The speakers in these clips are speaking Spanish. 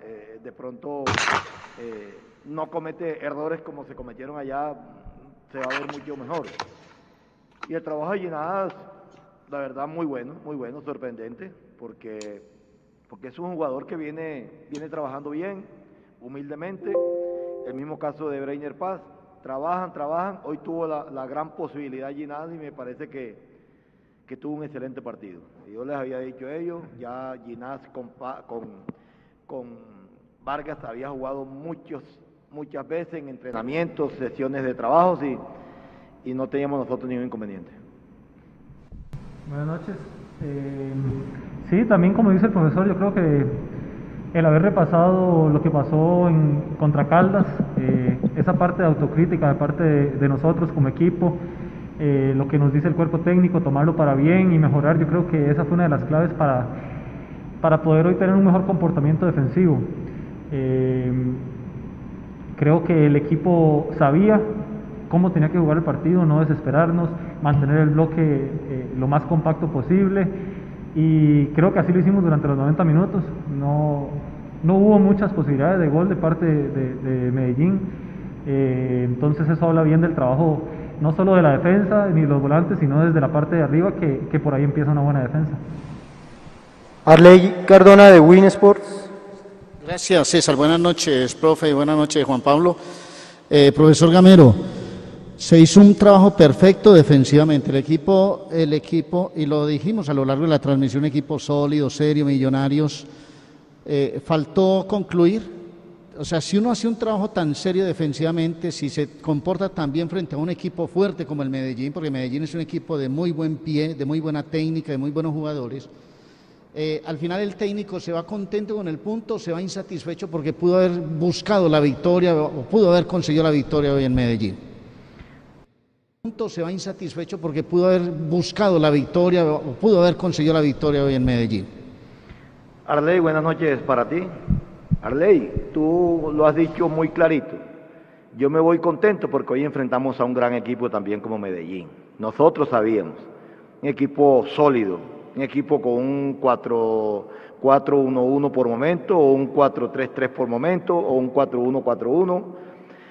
la eh, de pronto no comete errores como se cometieron allá, se va a ver mucho mejor. Y el trabajo de Ginadas, la verdad, muy bueno, muy bueno, sorprendente, porque, porque es un jugador que viene, viene trabajando bien, humildemente. El mismo caso de Breiner Paz, trabajan, trabajan. Hoy tuvo la, gran posibilidad Ginadas y me parece que, que tuvo un excelente partido. Yo les había dicho a ellos, ya Ginás con, con, con Vargas había jugado muchos muchas veces en entrenamientos, sesiones de trabajos y, y no teníamos nosotros ningún inconveniente. Buenas noches. Eh, sí, también como dice el profesor, yo creo que el haber repasado lo que pasó en contra Caldas, eh, esa parte de autocrítica de parte de, nosotros como equipo, eh, lo que nos dice el cuerpo técnico, tomarlo para bien y mejorar, yo creo que esa fue una de las claves para, para poder hoy tener un mejor comportamiento defensivo. Creo que el equipo sabía cómo tenía que jugar el partido, no desesperarnos, mantener el bloque eh, lo más compacto posible y creo que así lo hicimos durante los 90 minutos. No, no hubo muchas posibilidades de gol de parte de, Medellín, eh, entonces eso habla bien del trabajo no solo de la defensa ni los volantes, sino desde la parte de arriba que, que por ahí empieza una buena defensa. Arley Cardona de Win Sports. Gracias, César. Buenas noches, profe. Buenas noches, Juan Pablo. Eh, profesor Gamero, se hizo un trabajo perfecto defensivamente. El equipo, el equipo, y lo dijimos a lo largo de la transmisión, equipo sólido, serio, millonarios. Eh, faltó concluir. O sea, si uno hace un trabajo tan serio defensivamente, si se comporta tan bien frente a un equipo fuerte como el Medellín, porque Medellín es un equipo de muy buen pie, de muy buena técnica, de muy buenos jugadores, eh, al final el técnico se va contento con el punto, se va insatisfecho porque pudo haber buscado la victoria o pudo haber conseguido la victoria hoy en Medellín. Se va insatisfecho porque pudo haber buscado la victoria o pudo haber conseguido la victoria hoy en Medellín. Arley, buenas noches para ti. Arley, tú lo has dicho muy clarito. Yo me voy contento porque hoy enfrentamos a un gran equipo también como Medellín. Nosotros sabíamos, un equipo sólido, un equipo con un 4-1-1 por momento, o un 4-3-3 por momento, o un 4-1-4-1.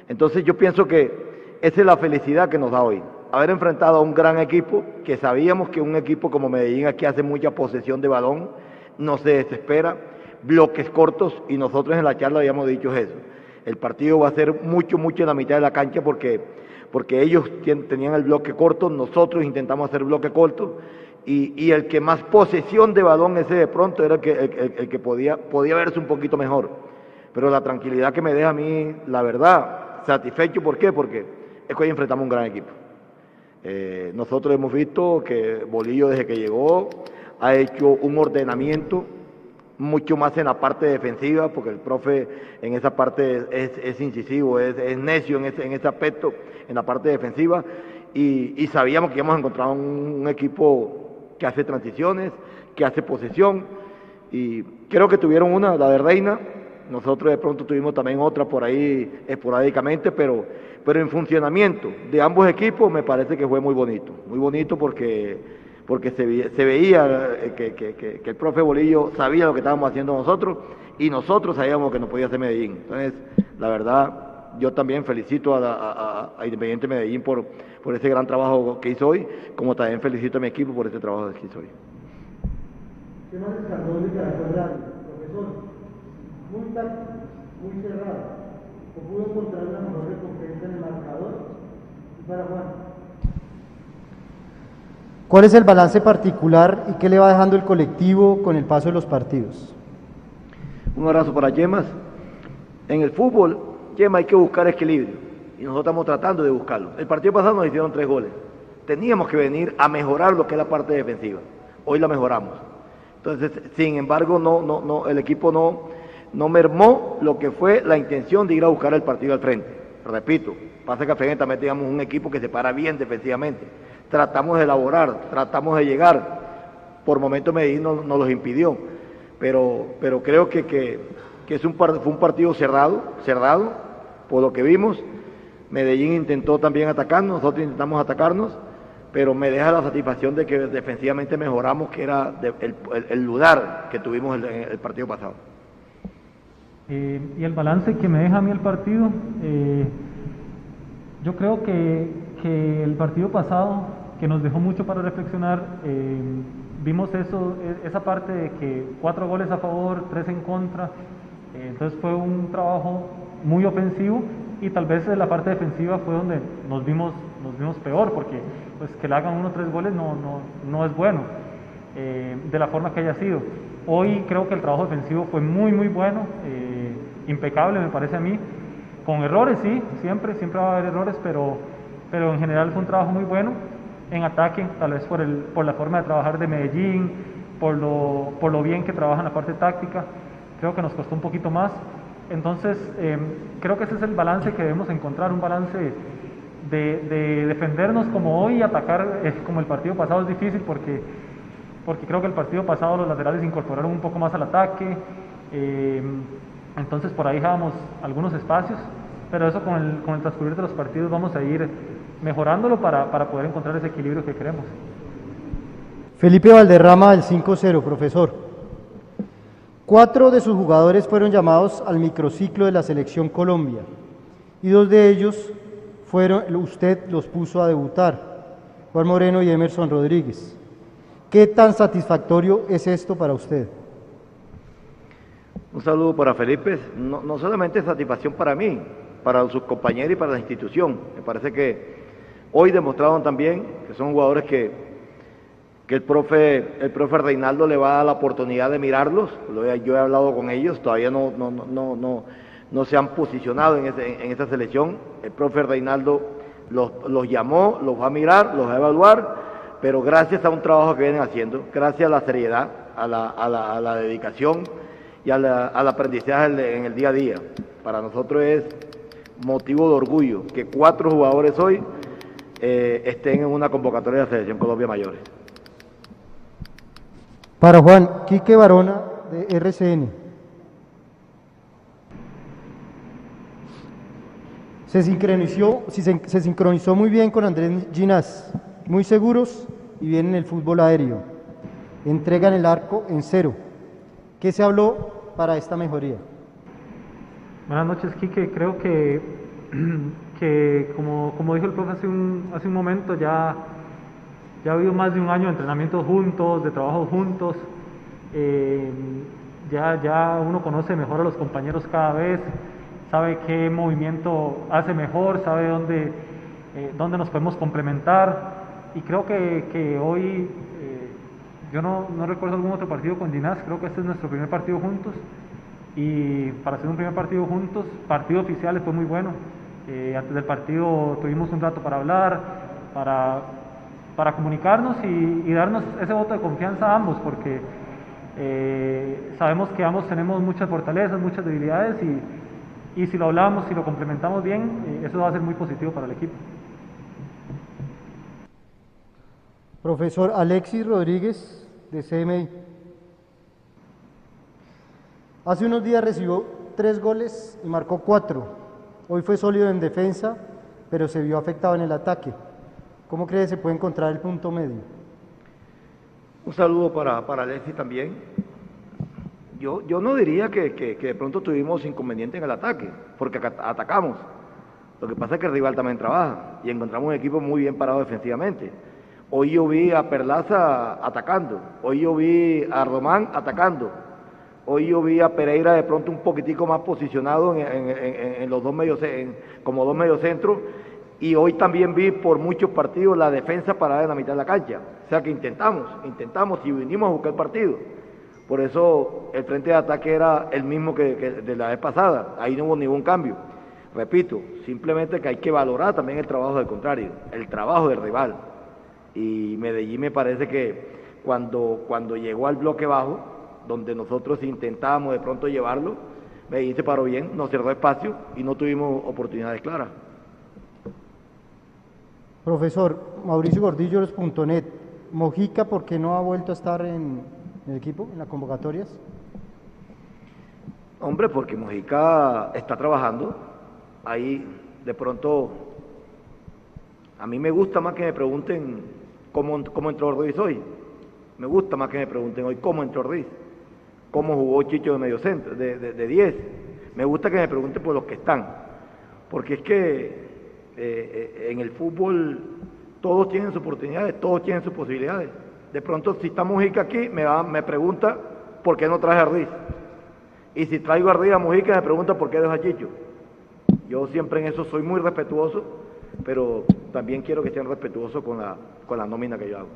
Entonces yo pienso que esa es la felicidad que nos da hoy. Haber enfrentado a un gran equipo, que sabíamos que un equipo como Medellín aquí hace mucha posesión de balón, no se desespera, bloques cortos, y nosotros en la charla habíamos dicho eso. El partido va a ser mucho, mucho en la mitad de la cancha porque, porque ellos tenían el bloque corto, nosotros intentamos hacer bloque corto, y, el que más posesión de balón ese de pronto era el que, el, que podía, podía verse un poquito mejor. Pero la tranquilidad que me deja a mí, la verdad, satisfecho, ¿por qué? Porque es que hoy enfrentamos un gran equipo. Eh, nosotros hemos visto que Bolillo desde que llegó ha hecho un ordenamiento mucho más en la parte defensiva, porque el profe en esa parte es, incisivo, es, necio en ese, en ese aspecto, en la parte defensiva, y, sabíamos que íbamos a encontrar un equipo que hace transiciones, que hace posesión. Y creo que tuvieron una, la de Reina. Nosotros de pronto tuvimos también otra por ahí esporádicamente, pero, pero en funcionamiento de ambos equipos me parece que fue muy bonito. Muy bonito porque, porque se, veía eh, que, que, el profe Bolillo sabía lo que estábamos haciendo nosotros y nosotros sabíamos que nos podía hacer Medellín. Entonces, la verdad, yo también felicito a, Independiente Medellín por, por ese gran trabajo que hizo hoy, como también felicito a mi equipo por ese trabajo que hizo hoy. ¿Qué más descargó de Caracol profesor? Muy táctico, muy cerrado. ¿O pudo encontrar una mejor recompensa en el marcador? Y para Juan. ¿Cuál es el balance particular y qué le va dejando el colectivo con el paso de los partidos? Un abrazo para Yemas. En el fútbol hay que buscar equilibrio. Y nosotros estamos tratando de buscarlo. El partido pasado nos hicieron tres goles. Teníamos que venir a mejorar lo que es la parte defensiva. Hoy la mejoramos. Entonces, sin embargo, no, no, no, el equipo no, no mermó lo que fue la intención de ir a buscar el partido al frente. Repito, pasa que al frente también teníamos un equipo que se para bien defensivamente. Tratamos de elaborar, tratamos de llegar. Por momentos Medellín nos, nos los impidió. Pero, pero creo que, que, que es un, fue un partido cerrado, cerrado, por lo que vimos, Medellín intentó también atacarnos, nosotros intentamos atacarnos, pero me deja la satisfacción de que defensivamente mejoramos, que era el, lugar que tuvimos el partido pasado. Eh, y el balance que me deja a mí el partido, eh, yo creo que, que, el partido pasado, que nos dejó mucho para reflexionar, eh, vimos eso, e, esa parte de que cuatro goles a favor, tres en contra, entonces fue un trabajo muy ofensivo y tal vez la parte defensiva fue donde nos vimos, nos vimos peor, porque pues que le hagan uno o tres goles no, no, no es bueno, de la forma que haya sido. Hoy creo que el trabajo defensivo fue muy, muy bueno, eh, impecable me parece a mí, con errores, sí, siempre, siempre va a haber errores, pero, pero en general fue un trabajo muy bueno. En ataque, tal vez por, el, por la forma de trabajar de Medellín, por lo, por lo bien que trabaja en la parte táctica, creo que nos costó un poquito más. Entonces, em, creo que ese es el balance que debemos encontrar, un balance de, de defendernos como hoy y atacar eh, como el partido pasado es difícil porque porque creo que el partido pasado los laterales incorporaron un poco más al ataque, eh, entonces por ahí dejábamos algunos espacios, pero eso con el, con el transcurrir de los partidos vamos a ir mejorándolo para, para poder encontrar ese equilibrio que queremos. Felipe Valderrama del 5-0, profesor. Cuatro de sus jugadores fueron llamados al microciclo de la selección Colombia y dos de ellos fueron, usted los puso a debutar, Juan Moreno y Emerson Rodríguez. ¿Qué tan satisfactorio es esto para usted? Un saludo para Felipe. No, solamente satisfacción para mí, para sus compañeros y para la institución. Me parece que hoy demostraron también que son jugadores que, que el, profe, el profe Reinaldo le va a dar la oportunidad de mirarlos. Yo he hablado con ellos, todavía no, no, no, no, no se han posicionado en, ese, en esta selección. El profe Reinaldo los, los llamó, los va a mirar, los va a evaluar pero gracias a un trabajo que vienen haciendo, gracias a la seriedad, a la, a la, dedicación y al aprendizaje en el día a día. Para nosotros es motivo de orgullo que cuatro jugadores hoy eh, estén en una convocatoria de la Selección Colombia Mayores. Para Juan, Quique Barona de RCN. Se sincronizó, muy bien con Andrés Ginás muy seguros y vienen el fútbol aéreo. Entregan el arco en cero. ¿Qué se habló para esta mejoría? Buenas noches, Quique. Creo que, que como, como dijo el profe hace un, hace un momento, ya, ya ha habido más de un año de entrenamiento juntos, de trabajo juntos. Eh, ya, ya uno conoce mejor a los compañeros cada vez, sabe qué movimiento hace mejor, sabe dónde, eh, dónde nos podemos complementar y creo que, hoy, eh, yo no, recuerdo algún otro partido con Ginás, creo que este es nuestro primer partido juntos y para hacer un primer partido juntos, partido oficial fue muy bueno. Antes del partido tuvimos un rato para hablar, para, para comunicarnos y, darnos ese voto de confianza a ambos, porque eh, sabemos que ambos tenemos muchas fortalezas, muchas debilidades y, y si lo hablamos, si lo complementamos bien, eso va a ser muy positivo para el equipo. Profesor Alexis Rodríguez, de CMI. Hace unos días recibió tres goles y marcó cuatro. Hoy fue sólido en defensa, pero se vio afectado en el ataque. ¿Cómo cree que se puede encontrar el punto medio? Un saludo para, para Alexis también. Yo, yo no diría que, que, de pronto tuvimos inconveniente en el ataque, porque atacamos. Lo que pasa es que el rival también trabaja y encontramos un equipo muy bien parado defensivamente. Hoy yo vi a Perlaza atacando, hoy yo vi a Román atacando, hoy yo vi a Pereira de pronto un poquitico más posicionado en, los dos medios, como dos mediocentros, y hoy también vi por muchos partidos la defensa parada en la mitad de la cancha. O sea que intentamos, intentamos y vinimos a buscar partido. Por eso el frente de ataque era el mismo que de la vez pasada, ahí no hubo ningún cambio. Repito, simplemente que hay que valorar también el trabajo del contrario, el trabajo del rival y Medellín me parece que cuando, cuando llegó al bloque bajo, donde nosotros intentábamos de pronto llevarlo, Medellín se paró bien, nos cerró espacio y no tuvimos oportunidades claras. Profesor, Mauricio Gordillo, los.net, Mojica, ¿por qué no ha vuelto a estar en el equipo, en las convocatorias? Hombre, porque Mojica está trabajando, ahí de pronto a mí me gusta más que me pregunten cómo, cómo entró Ortiz hoy. Me gusta más que me pregunten hoy cómo entró Ortiz, cómo jugó Chicho de medio centro, de 10. Me gusta que me pregunten por los que están, porque es que eh, en el fútbol todos tienen sus oportunidades, todos tienen sus posibilidades. De pronto, si está Mujica aquí, me, va, me pregunta por qué no traje a. Y si traigo arriba a Mujica, me pregunta por qué dejo a Chicho. Yo siempre en eso soy muy respetuoso, pero también quiero que sean respetuosos con la, con la nómina que yo hago.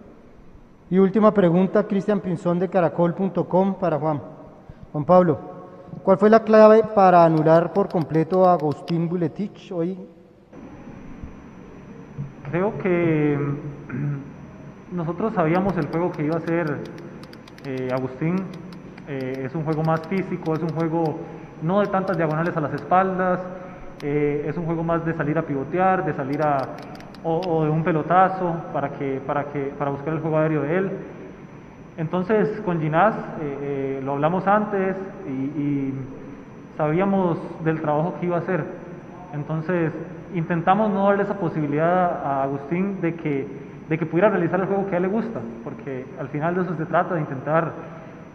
Y última pregunta, Cristian Pinzón de caracol.com para Juan. Juan Pablo, ¿cuál fue la clave para anular por completo a Agustín Buletich hoy? Creo que nosotros sabíamos el juego que iba a hacer eh, Agustín. Eh, es un juego más físico, es un juego no de tantas diagonales a las espaldas, eh, es un juego más de salir a pivotear, de salir a o, de un pelotazo para que para que para buscar el juego aéreo de él. Entonces con Ginás lo hablamos antes y, y sabíamos del trabajo que iba a hacer. Entonces intentamos no darle esa posibilidad a Agustín de que de que pudiera realizar el juego que a él le gusta, porque al final de eso se trata, de intentar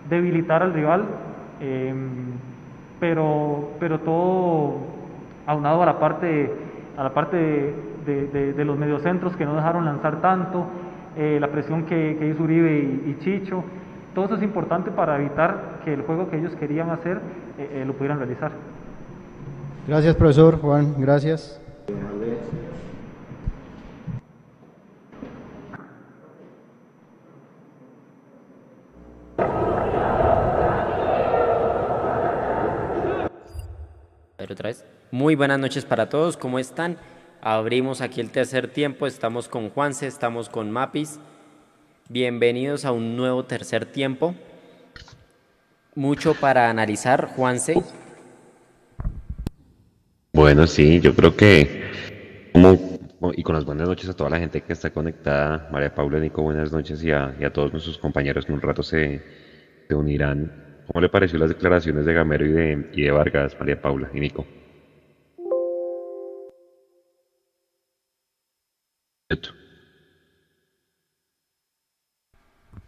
debilitar al rival, em, pero, pero todo aunado a la parte, a la parte de, los mediocentros que no dejaron lanzar tanto, eh, la presión que, hizo Uribe y, Chicho, todo eso es importante para evitar que el juego que ellos querían hacer eh, eh, lo pudieran realizar. Gracias, profesor Juan, gracias. otra vez. Muy buenas noches para todos, ¿cómo están? Abrimos aquí el tercer tiempo, estamos con Juanse, estamos con Mapis. Bienvenidos a un nuevo tercer tiempo. Mucho para analizar, Juanse. Bueno, sí, yo creo que y con las buenas noches a toda la gente que está conectada, María Paula, Nico, buenas noches y a, todos nuestros compañeros que un rato se, se unirán ¿Cómo le pareció las declaraciones de Gamero y de, y de Vargas, María Paula y Nico?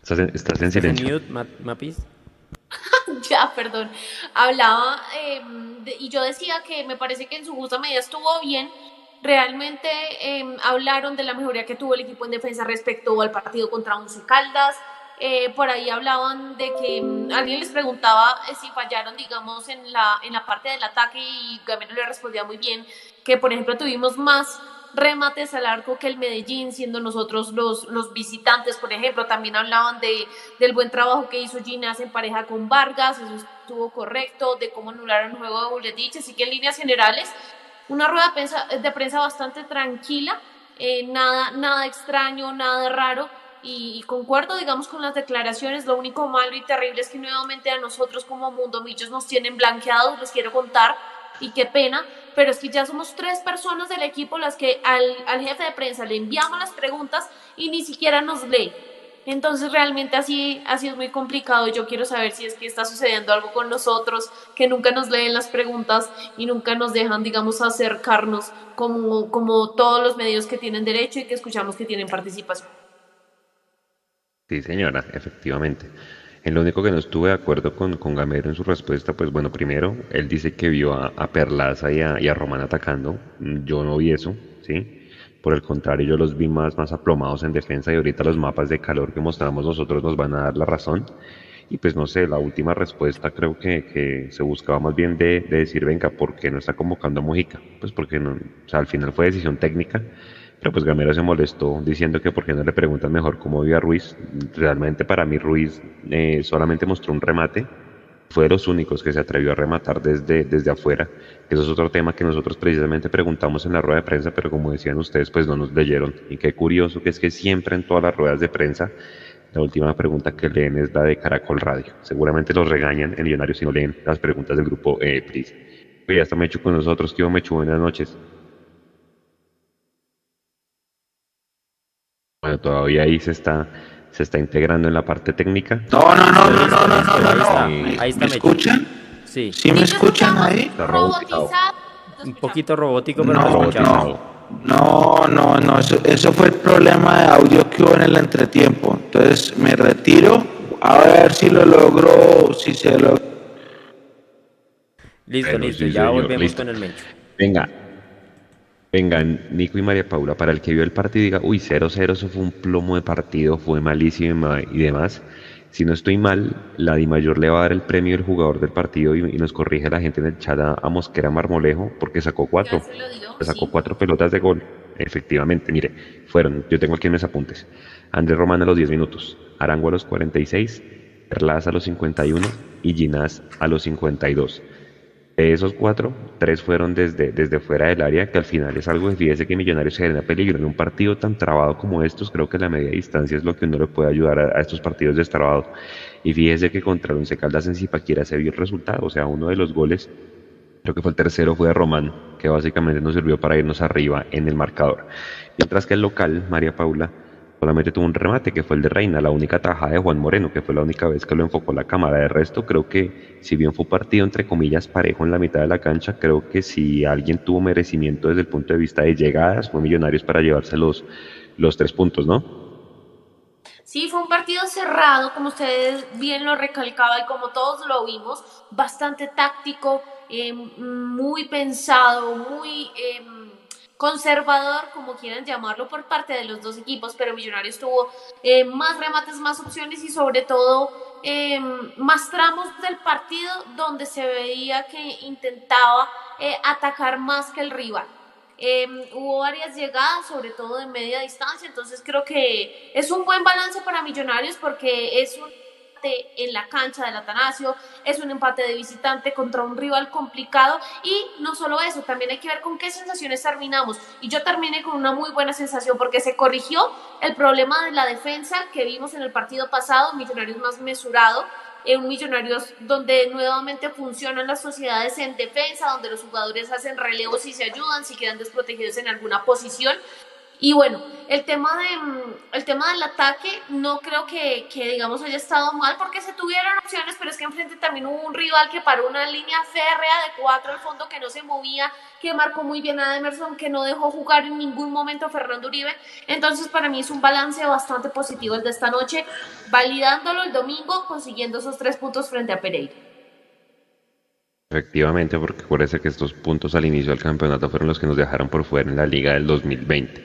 Estás en, estás en silencio. Mapis? ya, perdón. Hablaba em, y yo decía que me parece que en su justa medida estuvo bien. Realmente em, hablaron de la mejoría que tuvo el equipo en defensa respecto al partido contra Once Caldas eh, por ahí hablaban de que mm, alguien les preguntaba eh, si fallaron, digamos, en la, en la parte del ataque y Gamero le respondía muy bien que, por ejemplo, tuvimos más remates al arco que el Medellín, siendo nosotros los, los visitantes, por ejemplo. También hablaban de, del buen trabajo que hizo Ginás en pareja con Vargas, eso estuvo correcto, de cómo anularon el juego de Buletich, así que en líneas generales, una rueda de prensa, bastante tranquila, eh, nada, nada extraño, nada raro y, concuerdo, digamos, con las declaraciones. Lo único malo y terrible es que nuevamente a nosotros como Mundo Millos nos tienen blanqueados, les quiero contar, y qué pena, pero es que ya somos tres personas del equipo las que al, al jefe de prensa le enviamos las preguntas y ni siquiera nos lee. Entonces realmente así, así es muy complicado. Yo quiero saber si es que está sucediendo algo con nosotros, que nunca nos leen las preguntas y nunca nos dejan, digamos, acercarnos como, como todos los medios que tienen derecho y que escuchamos que tienen participación. Sí, señora, efectivamente. En lo único que no estuve de acuerdo con, con Gamero en su respuesta, pues bueno, primero, él dice que vio a, Perlaza y a, Román atacando. Yo no vi eso, ¿sí? Por el contrario, yo los vi más, más aplomados en defensa y ahorita los mapas de calor que mostramos nosotros nos van a dar la razón. Y pues no sé, la última respuesta creo que, que se buscaba más bien de, de, decir, venga, ¿por qué no está convocando a Mujica? Pues porque no, o sea, al final fue decisión técnica pero pues Gamero se molestó diciendo que por qué no le preguntan mejor cómo vio a Ruiz. Realmente para mí Ruiz eh, solamente mostró un remate. Fue de los únicos que se atrevió a rematar desde, desde afuera. Eso es otro tema que nosotros precisamente preguntamos en la rueda de prensa, pero como decían ustedes, pues no nos leyeron. Y qué curioso que es que siempre en todas las ruedas de prensa la última pregunta que leen es la de Caracol Radio. Seguramente los regañan en Millonarios si no leen las preguntas del grupo eh, PRIS. Ya está Mechu con nosotros. ¿Qué Mechu? Buenas noches. Bueno, todavía ahí se está, se está integrando en la parte técnica. No, no, no, no, no, no, no, no. Ahí está, ¿Me escuchan? Sí. ¿Sí me escuchan ahí? Un poquito robótico, pero no, no, no, no, no, eso, eso fue el problema de audio que hubo en el entretiempo. Entonces me retiro a ver si lo logro, si se lo Listo, listo, ya volvemos con el Mencho. Venga, vengan, Nico y María Paula, para el que vio el partido diga, uy, 0-0, eso fue un plomo de partido, fue malísimo y demás. Si no estoy mal, la Di Mayor le va a dar el premio del jugador del partido y, nos corrige la gente en el chat a, Mosquera Marmolejo porque sacó cuatro. sacó cuatro pelotas de gol. Efectivamente, mire, fueron, yo tengo aquí en mis apuntes. Andrés Román a los 10 minutos, Arango a los 46, Perlaza a los 51 y Ginás a los 52. De esos cuatro, tres fueron desde, desde fuera del área, que al final es algo que fíjese que Millonarios se genera peligro en un partido tan trabado como estos. Creo que la media distancia es lo que uno le puede ayudar a, estos partidos destrabados. Y fíjese que contra Once Caldas en Zipaquira se vio el resultado. O sea, uno de los goles, creo que fue el tercero, fue de Román, que básicamente nos sirvió para irnos arriba en el marcador. Mientras que el local, María Paula, solamente tuvo un remate que fue el de Reina, la única tajada de Juan Moreno, que fue la única vez que lo enfocó la cámara. De resto, creo que si bien fue un partido entre comillas parejo en la mitad de la cancha, creo que si alguien tuvo merecimiento desde el punto de vista de llegadas, fue Millonarios para llevarse los, los tres puntos, ¿no? Sí, fue un partido cerrado, como ustedes bien lo recalcaba y como todos lo vimos, bastante táctico, eh, muy pensado, muy... Eh, conservador, como quieran llamarlo, por parte de los dos equipos, pero Millonarios tuvo eh, más remates, más opciones y sobre todo em, más tramos del partido donde se veía que intentaba eh, atacar más que el rival. Hubo varias llegadas, sobre todo de media distancia, entonces creo que es un buen balance para Millonarios porque es un en la cancha del Atanasio, es un empate de visitante contra un rival complicado y no solo eso, también hay que ver con qué sensaciones terminamos. Y yo terminé con una muy buena sensación porque se corrigió el problema de la defensa que vimos en el partido pasado, Millonarios más mesurado, en Millonarios donde nuevamente funcionan las sociedades en defensa, donde los jugadores hacen relevos y se ayudan, si quedan desprotegidos en alguna posición. Y bueno, el tema, de, mm, el tema del ataque no creo que, que, digamos, haya estado mal porque se tuvieron opciones, pero es que enfrente también hubo un rival que paró una línea férrea de cuatro al fondo que no se movía, que marcó muy bien a Emerson, que no dejó jugar en ningún momento a Fernando Uribe. Entonces, para mí es un balance bastante positivo el de esta noche, validándolo el domingo, consiguiendo esos tres puntos frente a Pereira. Efectivamente, porque parece que estos puntos al inicio del campeonato fueron los que nos dejaron por fuera en la liga del 2020.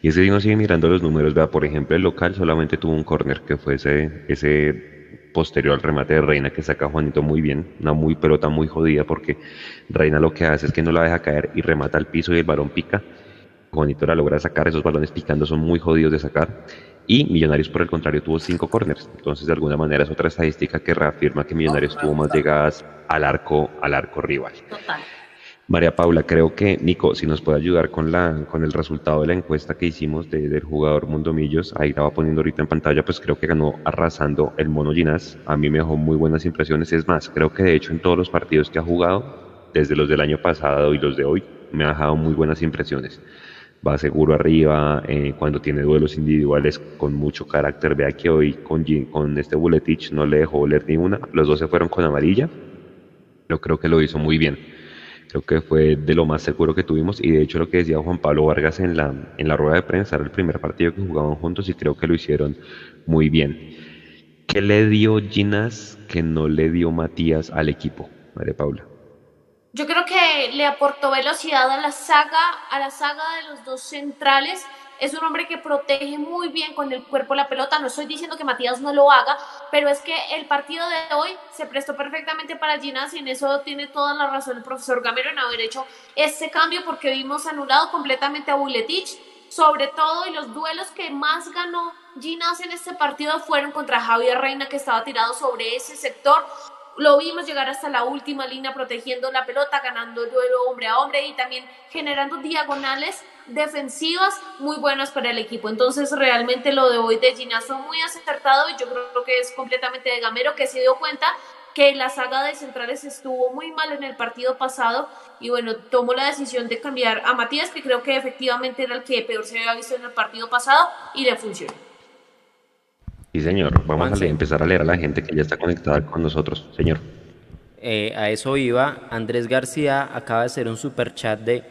Y ese día uno sigue mirando los números, vea, por ejemplo, el local solamente tuvo un corner que fue ese, ese posterior al remate de Reina que saca Juanito muy bien, una muy pelota muy jodida porque Reina lo que hace es que no la deja caer y remata al piso y el balón pica. Juanito la logra sacar, esos balones picando son muy jodidos de sacar. Y Millonarios, por el contrario, tuvo cinco corners. Entonces, de alguna manera, es otra estadística que reafirma que Millonarios tuvo más llegadas al arco, al arco rival. Total. María Paula, creo que Nico, si nos puede ayudar con, la, con el resultado de la encuesta que hicimos del jugador Mundomillos, ahí la va poniendo ahorita en pantalla, pues creo que ganó arrasando el Mono Ginás. A mí me dejó muy buenas impresiones. Es más, creo que de hecho en todos los partidos que ha jugado, desde los del año pasado y los de hoy, me ha dejado muy buenas impresiones. Va seguro arriba, eh, cuando tiene duelos individuales con mucho carácter. Vea que hoy con, con este Buletich no le dejó oler ni una. Los dos se fueron con amarilla, pero creo que lo hizo muy bien Creo que fue de lo más seguro que tuvimos y de hecho lo que decía Juan Pablo Vargas en la, en la rueda de prensa era el primer partido que jugaban juntos y creo que lo hicieron muy bien. ¿Qué le dio Ginas que no le dio Matías al equipo, María Paula? Yo creo que le aportó velocidad a la saga, a la saga de los dos centrales es un hombre que protege muy bien con el cuerpo la pelota. No estoy diciendo que Matías no lo haga, pero es que el partido de hoy se prestó perfectamente para Ginas y en eso tiene toda la razón el profesor Gamero en haber hecho ese cambio porque vimos anulado completamente a Buletich. Sobre todo, y los duelos que más ganó Ginas en este partido fueron contra Javier Reina, que estaba tirado sobre ese sector lo vimos llegar hasta la última línea protegiendo la pelota, ganando el duelo hombre a hombre y también generando diagonales defensivas muy buenas para el equipo. Entonces realmente lo de hoy de fue muy acertado y yo creo que es completamente de Gamero que se dio cuenta que la saga de centrales estuvo muy mal en el partido pasado y bueno, tomó la decisión de cambiar a Matías, que creo que efectivamente era el que peor se había visto en el partido pasado y le funcionó. Sí, señor. Vamos a empezar a leer a la gente que ya está conectada con nosotros. Señor. Eh, a eso iba. Andrés García acaba de hacer un super chat de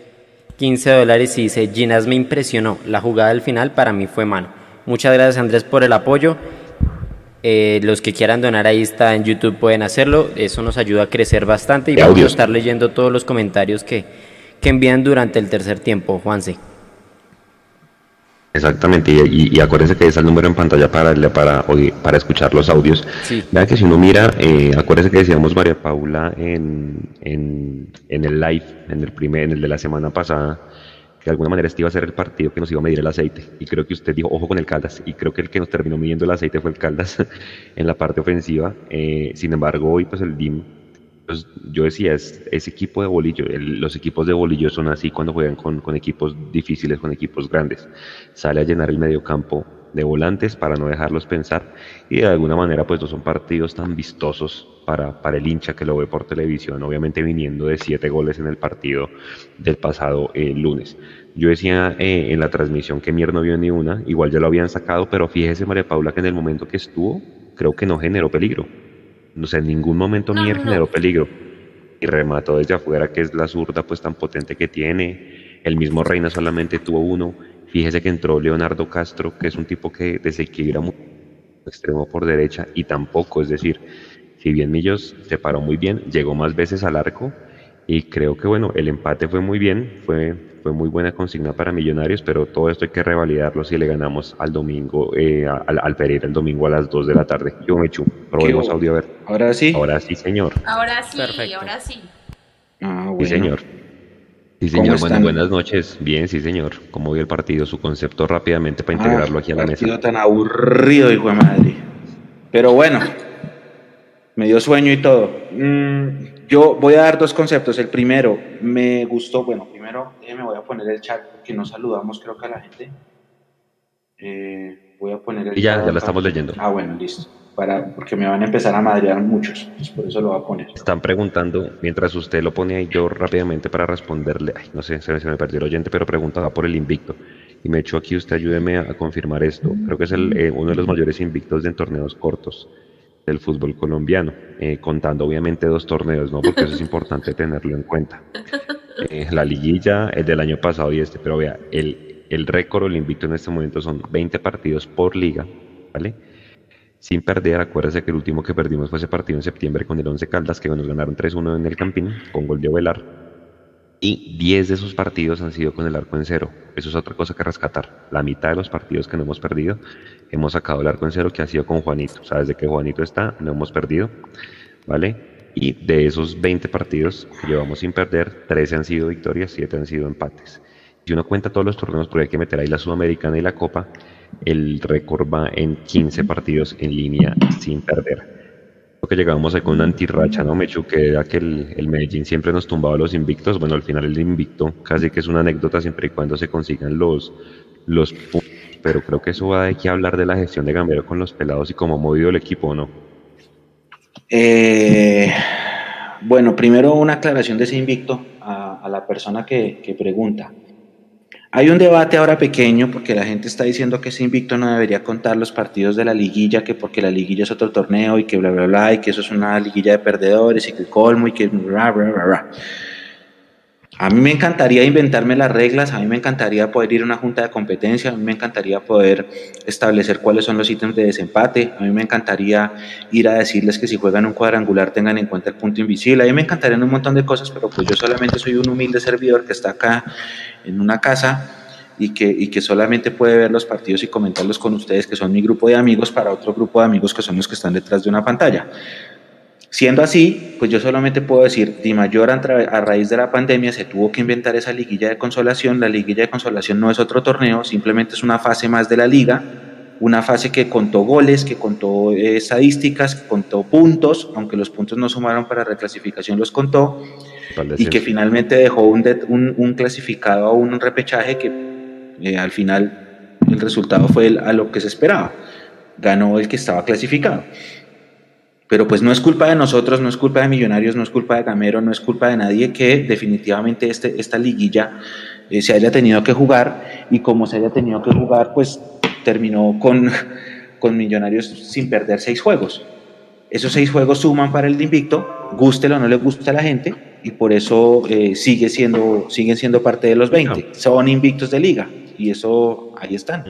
15 dólares y dice, Ginas me impresionó. La jugada del final para mí fue mano. Muchas gracias Andrés por el apoyo. Eh, los que quieran donar ahí está en YouTube pueden hacerlo. Eso nos ayuda a crecer bastante y vamos a estar leyendo todos los comentarios que, que envían durante el tercer tiempo, Juanse. Exactamente, y, acuérdense que está el número en pantalla para, para, para escuchar los audios. Vean que si uno mira, eh, acuérdense que decíamos María Paula en, en, en, el live, en el primer, en el de la semana pasada, que de alguna manera este iba a ser el partido que nos iba a medir el aceite. Y creo que usted dijo, ojo con el Caldas, y creo que el que nos terminó midiendo el aceite fue el Caldas en la parte ofensiva. Eh, sin embargo, hoy pues el DIM pues, yo decía, es, equipo de bolillo, los equipos de bolillo son así cuando juegan con, equipos difíciles, con equipos grandes. Sale a llenar el medio campo de volantes para no dejarlos pensar y de alguna manera pues no son partidos tan vistosos para, para el hincha que lo ve por televisión, obviamente viniendo de siete goles en el partido del pasado eh, lunes. Yo decía eh, en la transmisión que Mier no vio ni una, igual ya lo habían sacado, pero fíjese María Paula que en el momento que estuvo creo que no generó peligro no sé, en ningún momento Mier generó peligro. Y remató desde afuera, que es la zurda pues tan potente que tiene. El mismo Reina solamente tuvo uno. Fíjese que entró Leonardo Castro, que es un tipo que desequilibra muy extremo por derecha y tampoco, es decir, si bien Millos se paró muy bien, llegó más veces al arco y creo que bueno, el empate fue muy bien, fue fue muy buena consigna para Millonarios, pero todo esto hay que revalidarlo si le ganamos al domingo, eh, al, al, Pereira el domingo a las 2 de la tarde. Yo me echo, probemos audio a ver. Ahora sí. Ahora sí, señor. Ahora sí, ahora sí. Ah, bueno. Sí, señor. Sí, señor. Bueno, buenas noches. Bien, sí, señor. ¿Cómo vio el partido? Su concepto rápidamente para integrarlo aquí a la mesa. tan aburrido, hijo de madre. Pero bueno, me dio sueño y todo. Mm, yo voy a dar dos conceptos. El primero, me gustó, bueno, primero me voy a poner el chat porque no saludamos creo que a la gente. Eh, voy a poner el y ya, ya la estamos leyendo. Ah, bueno, listo. Para, porque me van a empezar a madrear muchos, pues por eso lo voy a poner. Están preguntando, mientras usted lo pone ahí, yo rápidamente para responderle, ay, no sé, se, me perdió el oyente, pero preguntaba por el invicto. Y me echó aquí, usted ayúdeme a, confirmar esto. Creo que es el, eh, uno de los mayores invictos en torneos cortos del fútbol colombiano, eh, contando obviamente dos torneos, ¿no? Porque eso es importante tenerlo en cuenta. Eh, la liguilla, el del año pasado y este, pero vea, el, el récord, el invicto en este momento son 20 partidos por liga, ¿vale? Sin perder, acuérdese que el último que perdimos fue ese partido en septiembre con el 11 Caldas, que nos ganaron 3-1 en el Campín, con gol de Ovelar. Y 10 de esos partidos han sido con el arco en cero. Eso es otra cosa que rescatar. La mitad de los partidos que no hemos perdido, hemos sacado el arco en cero que ha sido con Juanito. Sabes de que Juanito está, no hemos perdido. ¿Vale? Y de esos 20 partidos que llevamos sin perder, 13 han sido victorias, 7 han sido empates. Si uno cuenta todos los torneos, porque hay que meter ahí la Sudamericana y la Copa, el récord va en 15 partidos en línea sin perder. Que llegamos ahí con una antirracha, ¿no, Mechu? Que era que el, el, Medellín siempre nos tumbaba los invictos. Bueno, al final el invicto casi que es una anécdota siempre y cuando se consigan los, los puntos. Pero creo que eso va de que hablar de la gestión de Gambero con los pelados y cómo ha movido el equipo, ¿no? Eh, bueno, primero una aclaración de ese invicto a, la persona que, pregunta. Hay un debate ahora pequeño porque la gente está diciendo que ese invicto no debería contar los partidos de la liguilla, que porque la liguilla es otro torneo y que bla, bla, bla, y que eso es una liguilla de perdedores y que colmo y que bla, bla, bla, bla. A mí me encantaría inventarme las reglas, a mí me encantaría poder ir a una junta de competencia, a mí me encantaría poder establecer cuáles son los ítems de desempate, a mí me encantaría ir a decirles que si juegan un cuadrangular tengan en cuenta el punto invisible, a mí me encantaría un montón de cosas, pero pues yo solamente soy un humilde servidor que está acá en una casa y que, y que solamente puede ver los partidos y comentarlos con ustedes, que son mi grupo de amigos, para otro grupo de amigos que son los que están detrás de una pantalla. Siendo así, pues yo solamente puedo decir, Di Mayor a raíz de la pandemia se tuvo que inventar esa liguilla de consolación. La liguilla de consolación no es otro torneo, simplemente es una fase más de la liga, una fase que contó goles, que contó eh, estadísticas, que contó puntos, aunque los puntos no sumaron para reclasificación, los contó, y que finalmente dejó un, un, clasificado a un repechaje que eh, al final el resultado fue a lo que se esperaba. Ganó el que estaba clasificado. Pero pues no es culpa de nosotros, no es culpa de Millonarios, no es culpa de Gamero, no es culpa de nadie que definitivamente este, esta liguilla eh, se haya tenido que jugar y como se haya tenido que jugar, pues terminó con, con Millonarios sin perder seis juegos. Esos seis juegos suman para el invicto, gústelo o no le gusta a la gente, y por eso eh, sigue siendo, siguen siendo parte de los 20. Son invictos de liga, y eso ahí están.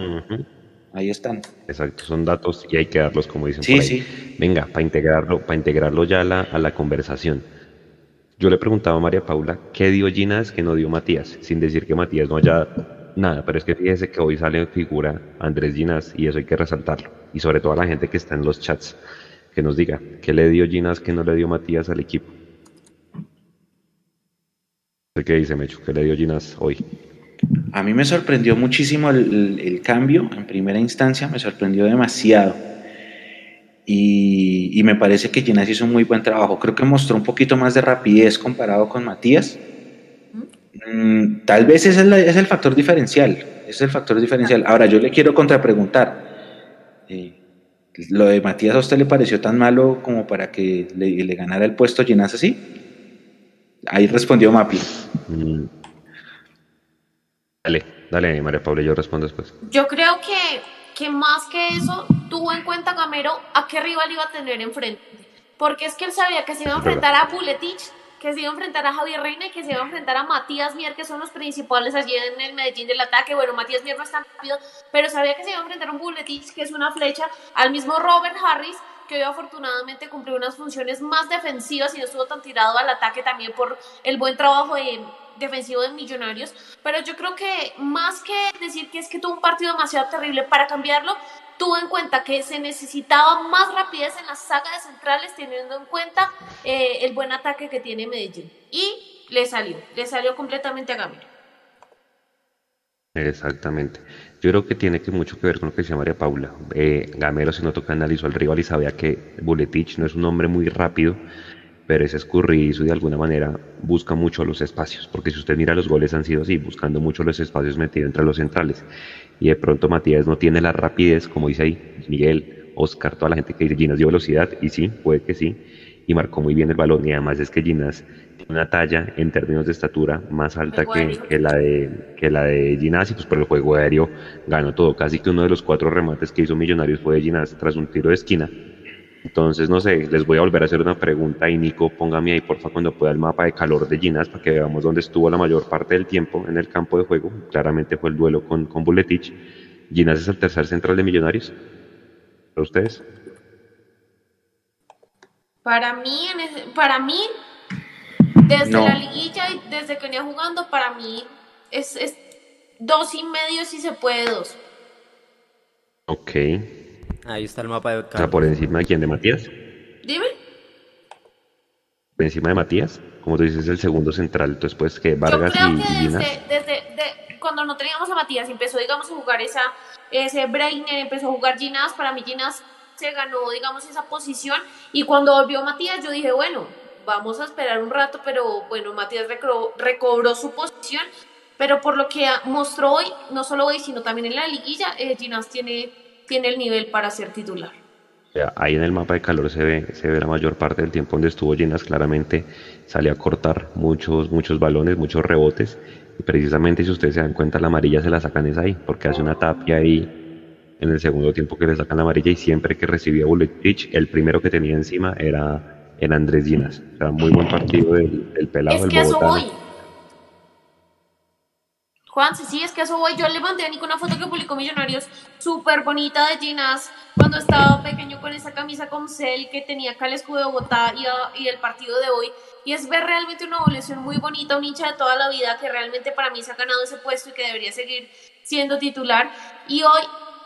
Ahí están. Exacto, son datos y hay que darlos como dicen por ahí. Sí. Venga, para integrarlo, para integrarlo ya a la, a la conversación. Yo le preguntaba a María Paula qué dio Ginás que no dio Matías, sin decir que Matías no haya nada, pero es que fíjese que hoy sale en figura Andrés Ginás y eso hay que resaltarlo. Y sobre todo a la gente que está en los chats, que nos diga qué le dio Ginás que no le dio Matías al equipo. ¿Qué dice Mecho? ¿Qué le dio Ginás hoy? A mí me sorprendió muchísimo el, cambio en primera instancia, me sorprendió demasiado. Y, me parece que Ginás hizo un muy buen trabajo. Creo que mostró un poquito más de rapidez comparado con Matías. Mm, tal vez ese es, el factor diferencial. es el factor diferencial. Ahora, yo le quiero contrapreguntar. Eh, ¿Lo de Matías a usted le pareció tan malo como para que le, ganara el puesto Ginás así? Ahí respondió Mapi. Mm. Dale, dale, María Paula, yo respondo después. Yo creo que, que más que eso, tuvo en cuenta Gamero a qué rival iba a tener enfrente. Porque es que él sabía que se iba a enfrentar a Buletich, que se iba a enfrentar a Javier Reina y que se iba a enfrentar a Matías Mier, que son los principales allí en el Medellín del ataque. Bueno, Matías Mier no es tan rápido, pero sabía que se iba a enfrentar a un Buletich, que es una flecha, al mismo Robert Harris, que hoy afortunadamente cumplió unas funciones más defensivas y no estuvo tan tirado al ataque también por el buen trabajo de defensivo de Millonarios, pero yo creo que más que decir que es que tuvo un partido demasiado terrible para cambiarlo, tuvo en cuenta que se necesitaba más rapidez en la saga de centrales teniendo en cuenta eh, el buen ataque que tiene Medellín. Y le salió, le salió completamente a Gamero. Exactamente. Yo creo que tiene que mucho que ver con lo que decía María Paula. Eh, Gamero se notó que analizó al rival y sabía que Buletich no es un hombre muy rápido, pero es escurridizo de alguna manera busca mucho los espacios, porque si usted mira los goles han sido así, buscando mucho los espacios metidos entre los centrales. Y de pronto Matías no tiene la rapidez, como dice ahí Miguel, Oscar, toda la gente que dice Ginas dio velocidad, y sí, puede que sí, y marcó muy bien el balón. Y además es que Ginas tiene una talla en términos de estatura más alta que, que, la de que la de Ginas, y pues por el juego aéreo ganó todo. Casi que uno de los cuatro remates que hizo Millonarios fue de Ginas tras un tiro de esquina entonces, no sé, les voy a volver a hacer una pregunta y Nico, póngame ahí porfa cuando pueda el mapa de calor de Ginas para que veamos dónde estuvo la mayor parte del tiempo en el campo de juego. Claramente fue el duelo con, con Buletich. Ginas es el tercer central de Millonarios. ¿Para ustedes? Para mí, para mí desde la liguilla y desde que venía jugando, para mí es, es dos y medio si se puede dos. Ok. Ahí está el mapa de O sea, por encima de quién, de Matías. Dime. Por encima de Matías, como tú dices, el segundo central, entonces pues que Vargas Yo creo que desde, desde cuando no teníamos a Matías, empezó, digamos, a jugar esa, ese Breiner, empezó a jugar Ginás, para mí Ginás se ganó, digamos, esa posición, y cuando volvió Matías, yo dije, bueno, vamos a esperar un rato, pero bueno, Matías recobró, su posición, pero por lo que mostró hoy, no solo hoy, sino también en la liguilla, eh, Ginás tiene tiene el nivel para ser titular. Ahí en el mapa de calor se ve, se ve la mayor parte del tiempo donde estuvo llenas, claramente salió a cortar muchos, muchos balones, muchos rebotes, y precisamente si ustedes se dan cuenta la amarilla se la sacan es ahí, porque hace una tapia ahí en el segundo tiempo que le sacan la amarilla y siempre que recibía Bulletich, el primero que tenía encima era, el Andrés Ginas. O sea, muy buen partido del, pelado es del que Bogotá. Eso voy. Juan, sí, es que eso voy. Yo le mandé a Nico una foto que publicó Millonarios, súper bonita de Ginas, cuando estaba pequeño con esa camisa con cel que tenía acá el escudo de Bogotá y, el partido de hoy. Y es ver realmente una evolución muy bonita, un hincha de toda la vida que realmente para mí se ha ganado ese puesto y que debería seguir siendo titular. Y hoy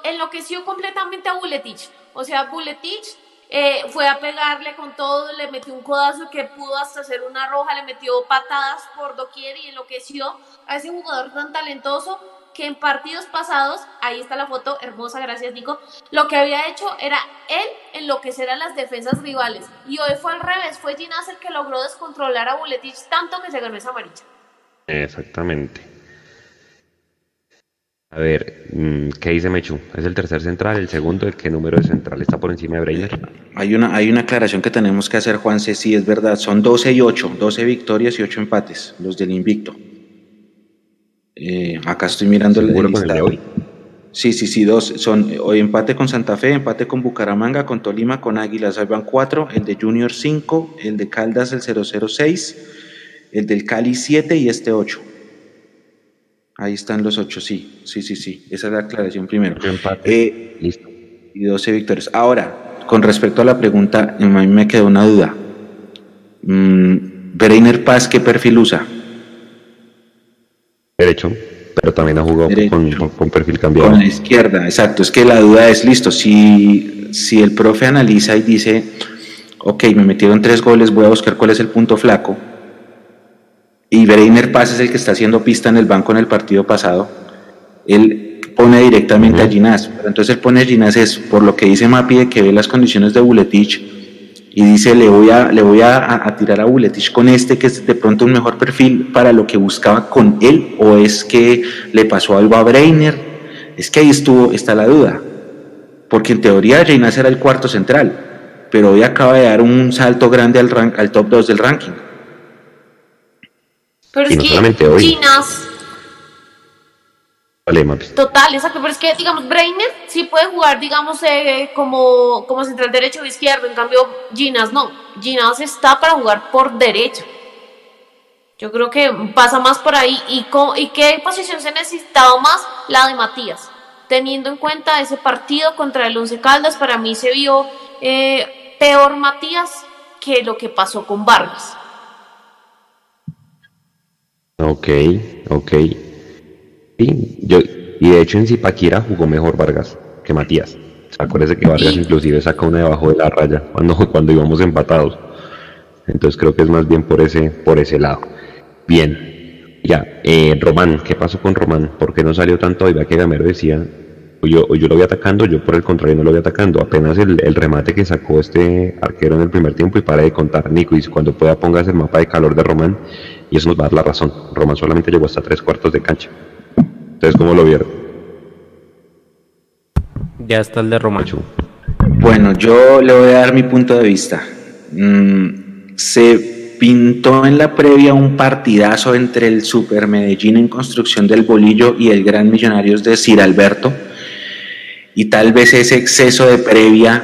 enloqueció completamente a Buletich. O sea, Buletich eh, fue a pegarle con todo, le metió un codazo que pudo hasta hacer una roja, le metió patadas por doquier y enloqueció a ese jugador tan talentoso que en partidos pasados, ahí está la foto hermosa, gracias Nico, lo que había hecho era él enloquecer a las defensas rivales. Y hoy fue al revés, fue Ginás el que logró descontrolar a Buletich tanto que se ganó esa amarilla. Exactamente. A ver, mm, ¿qué dice Mechu? ¿Es el tercer central, el segundo? ¿El qué número de central está por encima de Breiner? Hay una, hay una aclaración que tenemos que hacer, Juanse, sí, es verdad, son 12 y 8, 12 victorias y 8 empates, los del invicto. Eh, acá estoy mirando el, el de hoy? Sí, sí, sí, dos. Son hoy empate con Santa Fe, empate con Bucaramanga, con Tolima, con Águilas. Ahí van cuatro, el de Junior 5, el de Caldas el 006, el del Cali 7 y este 8. Ahí están los ocho, sí, sí, sí, sí. Esa es la aclaración primero. Eh, Listo. Y 12 victorias. Ahora, con respecto a la pregunta, a mí me quedó una duda. Mm, Breiner Paz, ¿qué perfil usa? Derecho, pero también ha jugado con, perfil cambiado. Con la izquierda, exacto. Es que la duda es, listo, si, si el profe analiza y dice, ok, me metieron tres goles, voy a buscar cuál es el punto flaco, y Breiner Paz es el que está haciendo pista en el banco en el partido pasado, él pone directamente a Ginás, pero entonces él pone a Ginás es por lo que dice Mapi de que ve las condiciones de Buletich y dice le voy a, le voy a, tirar a Buletich con este que es de pronto un mejor perfil para lo que buscaba con él o es que le pasó algo a Breiner, es que ahí estuvo, está la duda, porque en teoría Ginás era el cuarto central, pero hoy acaba de dar un salto grande al, rank, al top 2 del ranking. Pero es que Ginas Total, exacto, pero es que, digamos, Breiner sí puede jugar, digamos, eh, como, como central derecho o izquierdo, en cambio, Ginas no. Ginas está para jugar por derecho. Yo creo que pasa más por ahí. ¿Y, ¿Y qué posición se necesitaba más? La de Matías. Teniendo en cuenta ese partido contra el Once Caldas, para mí se vio eh, peor Matías que lo que pasó con Vargas. Ok, ok. Sí, yo, y de hecho en Zipaquira jugó mejor Vargas que Matías. Acuérdese que Vargas inclusive saca una debajo de la raya cuando, cuando íbamos empatados. Entonces creo que es más bien por ese, por ese lado. Bien, ya, eh, Román, ¿qué pasó con Román? ¿Por qué no salió tanto? Y vea que Gamero decía, o yo, yo lo voy atacando, yo por el contrario no lo voy atacando. Apenas el, el, remate que sacó este arquero en el primer tiempo y para de contar, Nico, y cuando pueda pongas el mapa de calor de Román, y eso nos va a dar la razón. Román solamente llegó hasta tres cuartos de cancha. Entonces, ¿cómo lo vieron? Ya está el de Romacho. Bueno, yo le voy a dar mi punto de vista. Mm, se pintó en la previa un partidazo entre el Super Medellín en construcción del bolillo y el Gran Millonarios de Sir Alberto. Y tal vez ese exceso de previa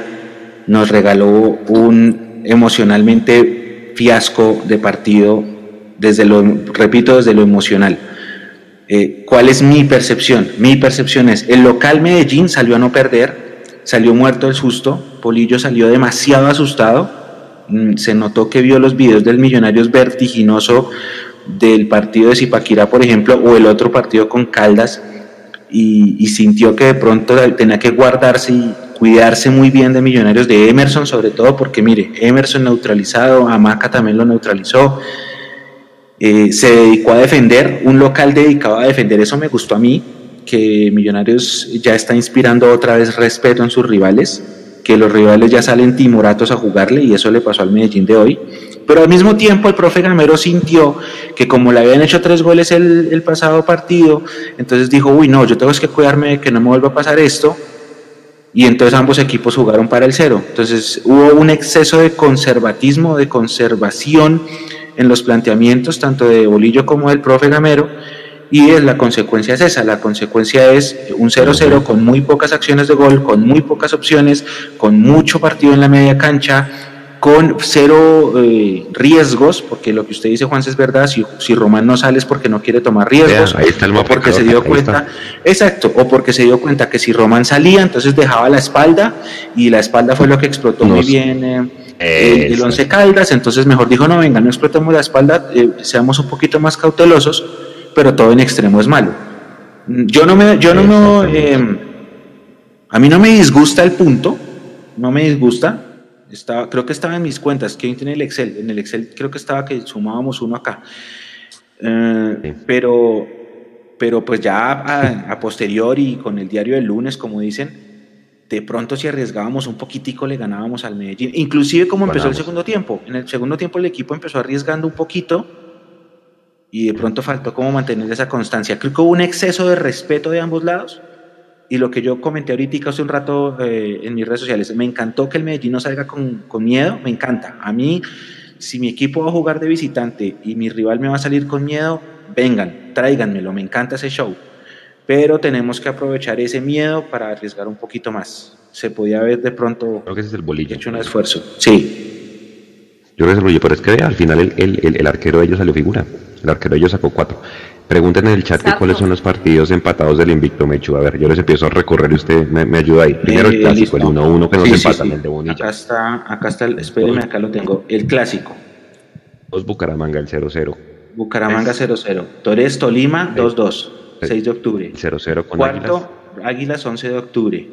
nos regaló un emocionalmente fiasco de partido desde lo, repito, desde lo emocional. Eh, ¿Cuál es mi percepción? Mi percepción es, el local Medellín salió a no perder, salió muerto el susto, Polillo salió demasiado asustado, mm, se notó que vio los videos del Millonarios vertiginoso del partido de Zipaquirá, por ejemplo, o el otro partido con Caldas, y, sintió que de pronto tenía que guardarse y cuidarse muy bien de Millonarios, de Emerson sobre todo, porque mire, Emerson neutralizado, Amaca también lo neutralizó, eh, se dedicó a defender, un local dedicado a defender, eso me gustó a mí, que Millonarios ya está inspirando otra vez respeto en sus rivales, que los rivales ya salen timoratos a jugarle y eso le pasó al Medellín de hoy. Pero al mismo tiempo el profe Gamero sintió que como le habían hecho tres goles el, el pasado partido, entonces dijo, uy, no, yo tengo que cuidarme de que no me vuelva a pasar esto. Y entonces ambos equipos jugaron para el cero. Entonces hubo un exceso de conservatismo, de conservación en los planteamientos tanto de Bolillo como del profe Gamero y es, la consecuencia es esa, la consecuencia es un 0-0 con muy pocas acciones de gol, con muy pocas opciones, con mucho partido en la media cancha, con cero eh, riesgos, porque lo que usted dice, Juan, es verdad, si, si Román no sale es porque no quiere tomar riesgos, o porque se dio cuenta, exacto, o porque se dio cuenta que si Román salía, entonces dejaba la espalda, y la espalda fue lo que explotó muy bien. Eh, el, Once Caldas, entonces mejor dijo, no, venga, no explotemos la espalda, eh, seamos un poquito más cautelosos, pero todo en extremo es malo. Yo no me, yo no eh, a mí no me disgusta el punto, no me disgusta, estaba, creo que estaba en mis cuentas, que tiene el Excel, en el Excel creo que estaba que sumábamos uno acá, eh, pero, pero pues ya a, a posteriori con el diario del lunes, como dicen, de pronto si arriesgábamos un poquitico le ganábamos al Medellín. Inclusive como empezó el segundo tiempo. En el segundo tiempo el equipo empezó arriesgando un poquito y de pronto faltó como mantener esa constancia. Creo que hubo un exceso de respeto de ambos lados y lo que yo comenté ahorita hace un rato eh, en mis redes sociales, me encantó que el Medellín no salga con, con miedo, me encanta. A mí, si mi equipo va a jugar de visitante y mi rival me va a salir con miedo, vengan, tráiganmelo, me encanta ese show pero tenemos que aprovechar ese miedo para arriesgar un poquito más. Se podía haber de pronto creo que ese es el bolillo. hecho un esfuerzo. Sí. Yo creo que el bolillo, pero es que al final el, el, el, arquero de ellos salió figura. El arquero de ellos sacó cuatro. Pregunten en el chat que cuáles son los partidos empatados del invicto Mechu. A ver, yo les empiezo a recorrer y usted me, ayuda ahí. Primero el clásico, el 1-1 que nos sí, empatan, el de Bonilla. Acá está, acá está, el, espéreme, acá lo tengo. El clásico. Dos Bucaramanga, el 0-0. Bucaramanga 0-0. Torres Tolima 2-2, 6 de octubre. 0-0 con Cuarto, Águilas. 11 de octubre.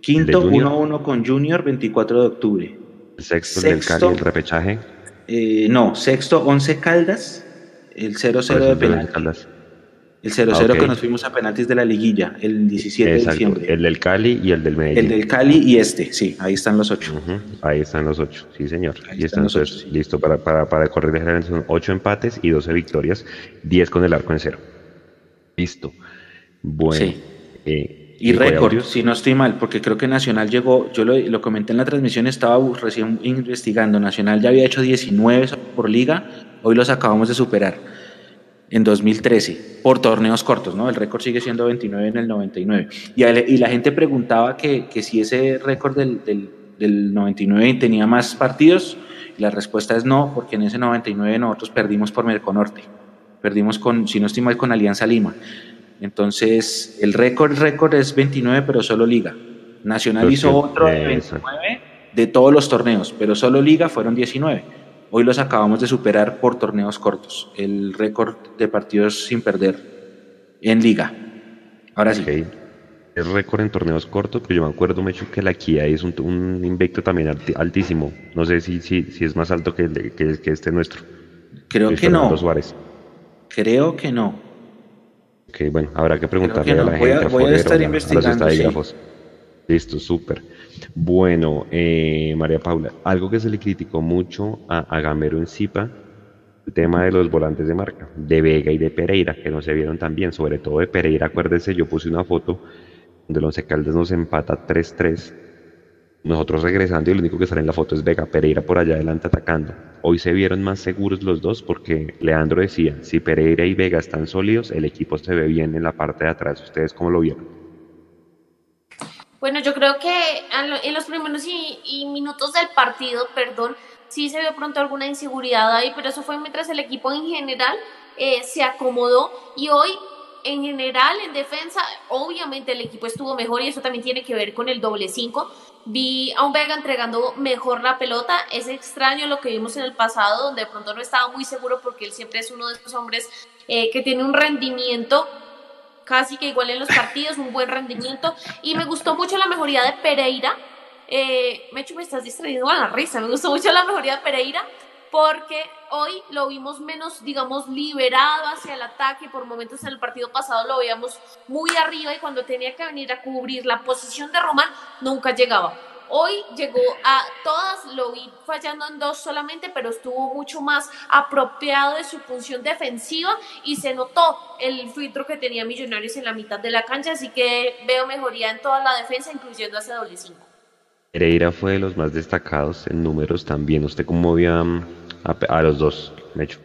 Quinto, 1-1 con Junior, 24 de octubre. Sexto, del Cali, el repechaje. Eh, no, sexto, 11 Caldas, el 0-0 de penaltis. El 0-0 ah, que nos fuimos a penaltis de la liguilla, el 17 de diciembre. El del Cali y el del Medellín. El del Cali y este, sí, ahí están los ocho. Ahí están los ocho, sí señor. Ahí están, los ocho, Listo, para, para, para correr son ocho empates y 12 victorias, 10 con el arco en cero. Listo. Bueno. Sí. Eh, y récord, si no estoy mal, porque creo que Nacional llegó, yo lo, lo, comenté en la transmisión, estaba recién investigando, Nacional ya había hecho 19 por liga, hoy los acabamos de superar en 2013 por torneos cortos, ¿no? El récord sigue siendo 29 en el 99. Y, y la gente preguntaba que, que si ese récord del, del, del, 99 tenía más partidos. Y la respuesta es no, porque en ese 99 nosotros perdimos por Merconorte. Perdimos con, si no estoy mal, con Alianza Lima. Entonces, el récord, récord es 29, pero solo liga. Nacional hizo otro de 29 de todos los torneos, pero solo liga fueron 19. Hoy los acabamos de superar por torneos cortos, el récord de partidos sin perder en liga. Ahora sí. Es récord en torneos cortos, pero yo me acuerdo mucho que la Kia es un, un invicto también altísimo. No sé si, si, si es más alto que, que, que este nuestro. Creo que no. Creo que no. Ok, bueno, habrá que preguntarle a la gente. voy a estar investigando. Listo, súper. Bueno, eh, María Paula, algo que se le criticó mucho a, Gamero en Zipa, el tema de los volantes de marca, de Vega y de Pereira, que no se vieron tan bien, sobre todo de Pereira, acuérdese, yo puse una foto donde los Caldas nos empata 3-3, nosotros regresando y lo único que sale en la foto es Vega, Pereira por allá adelante atacando. Hoy se vieron más seguros los dos porque Leandro decía, si Pereira y Vega están sólidos, el equipo se ve bien en la parte de atrás. ¿Ustedes cómo lo vieron? Bueno, yo creo que en los primeros y, minutos del partido, perdón, sí se vio pronto alguna inseguridad ahí, pero eso fue mientras el equipo en general eh, se acomodó y hoy en general en defensa, obviamente el equipo estuvo mejor y eso también tiene que ver con el doble 5. Vi a un Vega entregando mejor la pelota. Es extraño lo que vimos en el pasado, donde de pronto no estaba muy seguro porque él siempre es uno de esos hombres eh, que tiene un rendimiento casi que igual en los partidos, un buen rendimiento. Y me gustó mucho la mejoría de Pereira. Eh, me hecho me estás distrayendo a la risa. Me gustó mucho la mejoría de Pereira porque hoy lo vimos menos, digamos, liberado hacia el ataque. Por momentos en el partido pasado lo veíamos muy arriba y cuando tenía que venir a cubrir la posición de Román, nunca llegaba. Hoy llegó a todas, lo vi fallando en dos solamente, pero estuvo mucho más apropiado de su función defensiva y se notó el filtro que tenía Millonarios en la mitad de la cancha, así que veo mejoría en toda la defensa, incluyendo ese doble cinco. Pereira fue de los más destacados en números también. ¿Usted cómo vio a, los dos, Mecho?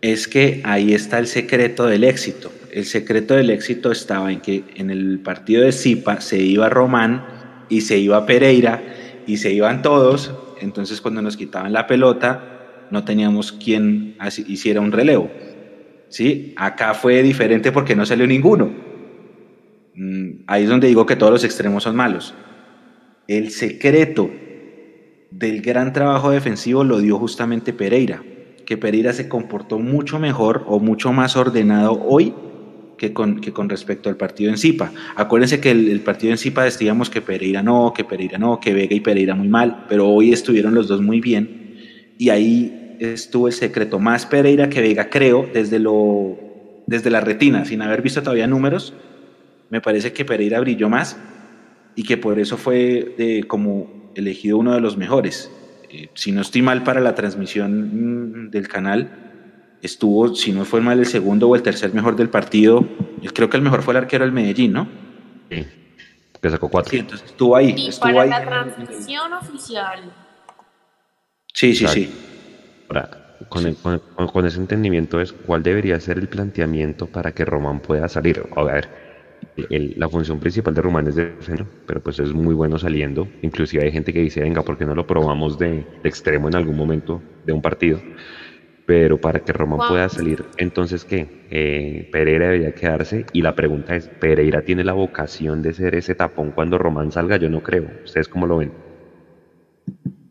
Es que ahí está el secreto del éxito. El secreto del éxito estaba en que en el partido de Zipa se iba Román y se iba Pereira y se iban todos, entonces cuando nos quitaban la pelota no teníamos quien hiciera un relevo. ¿Sí? Acá fue diferente porque no salió ninguno. Mm, ahí es donde digo que todos los extremos son malos. El secreto del gran trabajo defensivo lo dio justamente Pereira, que Pereira se comportó mucho mejor o mucho más ordenado hoy que con, respecto al partido en Zipa. Acuérdense que el, partido en Zipa decíamos que Pereira no, que Pereira no, que Vega y Pereira muy mal, pero hoy estuvieron los dos muy bien. Y ahí estuvo el secreto más Pereira que Vega, creo, desde, lo, desde la retina, sin haber visto todavía números, me parece que Pereira brilló más y que por eso fue de, como elegido uno de los mejores. Eh, si no estoy mal para la transmisión mm, del canal, estuvo, si no fue mal, el segundo o el tercer mejor del partido. Yo creo que el mejor fue el arquero del Medellín, ¿no? Sí, que sacó cuatro. Sí, entonces estuvo ahí. Y estuvo para ahí. la transmisión oficial. Sí, sí, sí. Ahora, con, con, ese entendimiento es cuál debería ser el planteamiento para que Román pueda salir. A ver, la función principal de Román es defender, pero pues es muy bueno saliendo. Inclusive hay gente que dice, venga, ¿por qué no lo probamos de, de extremo en algún momento de un partido? Pero para que Román pueda salir, entonces, ¿qué? Eh, Pereira debería quedarse. Y la pregunta es, ¿Pereira tiene la vocación de ser ese tapón cuando Román salga? Yo no creo. ¿Ustedes cómo lo ven?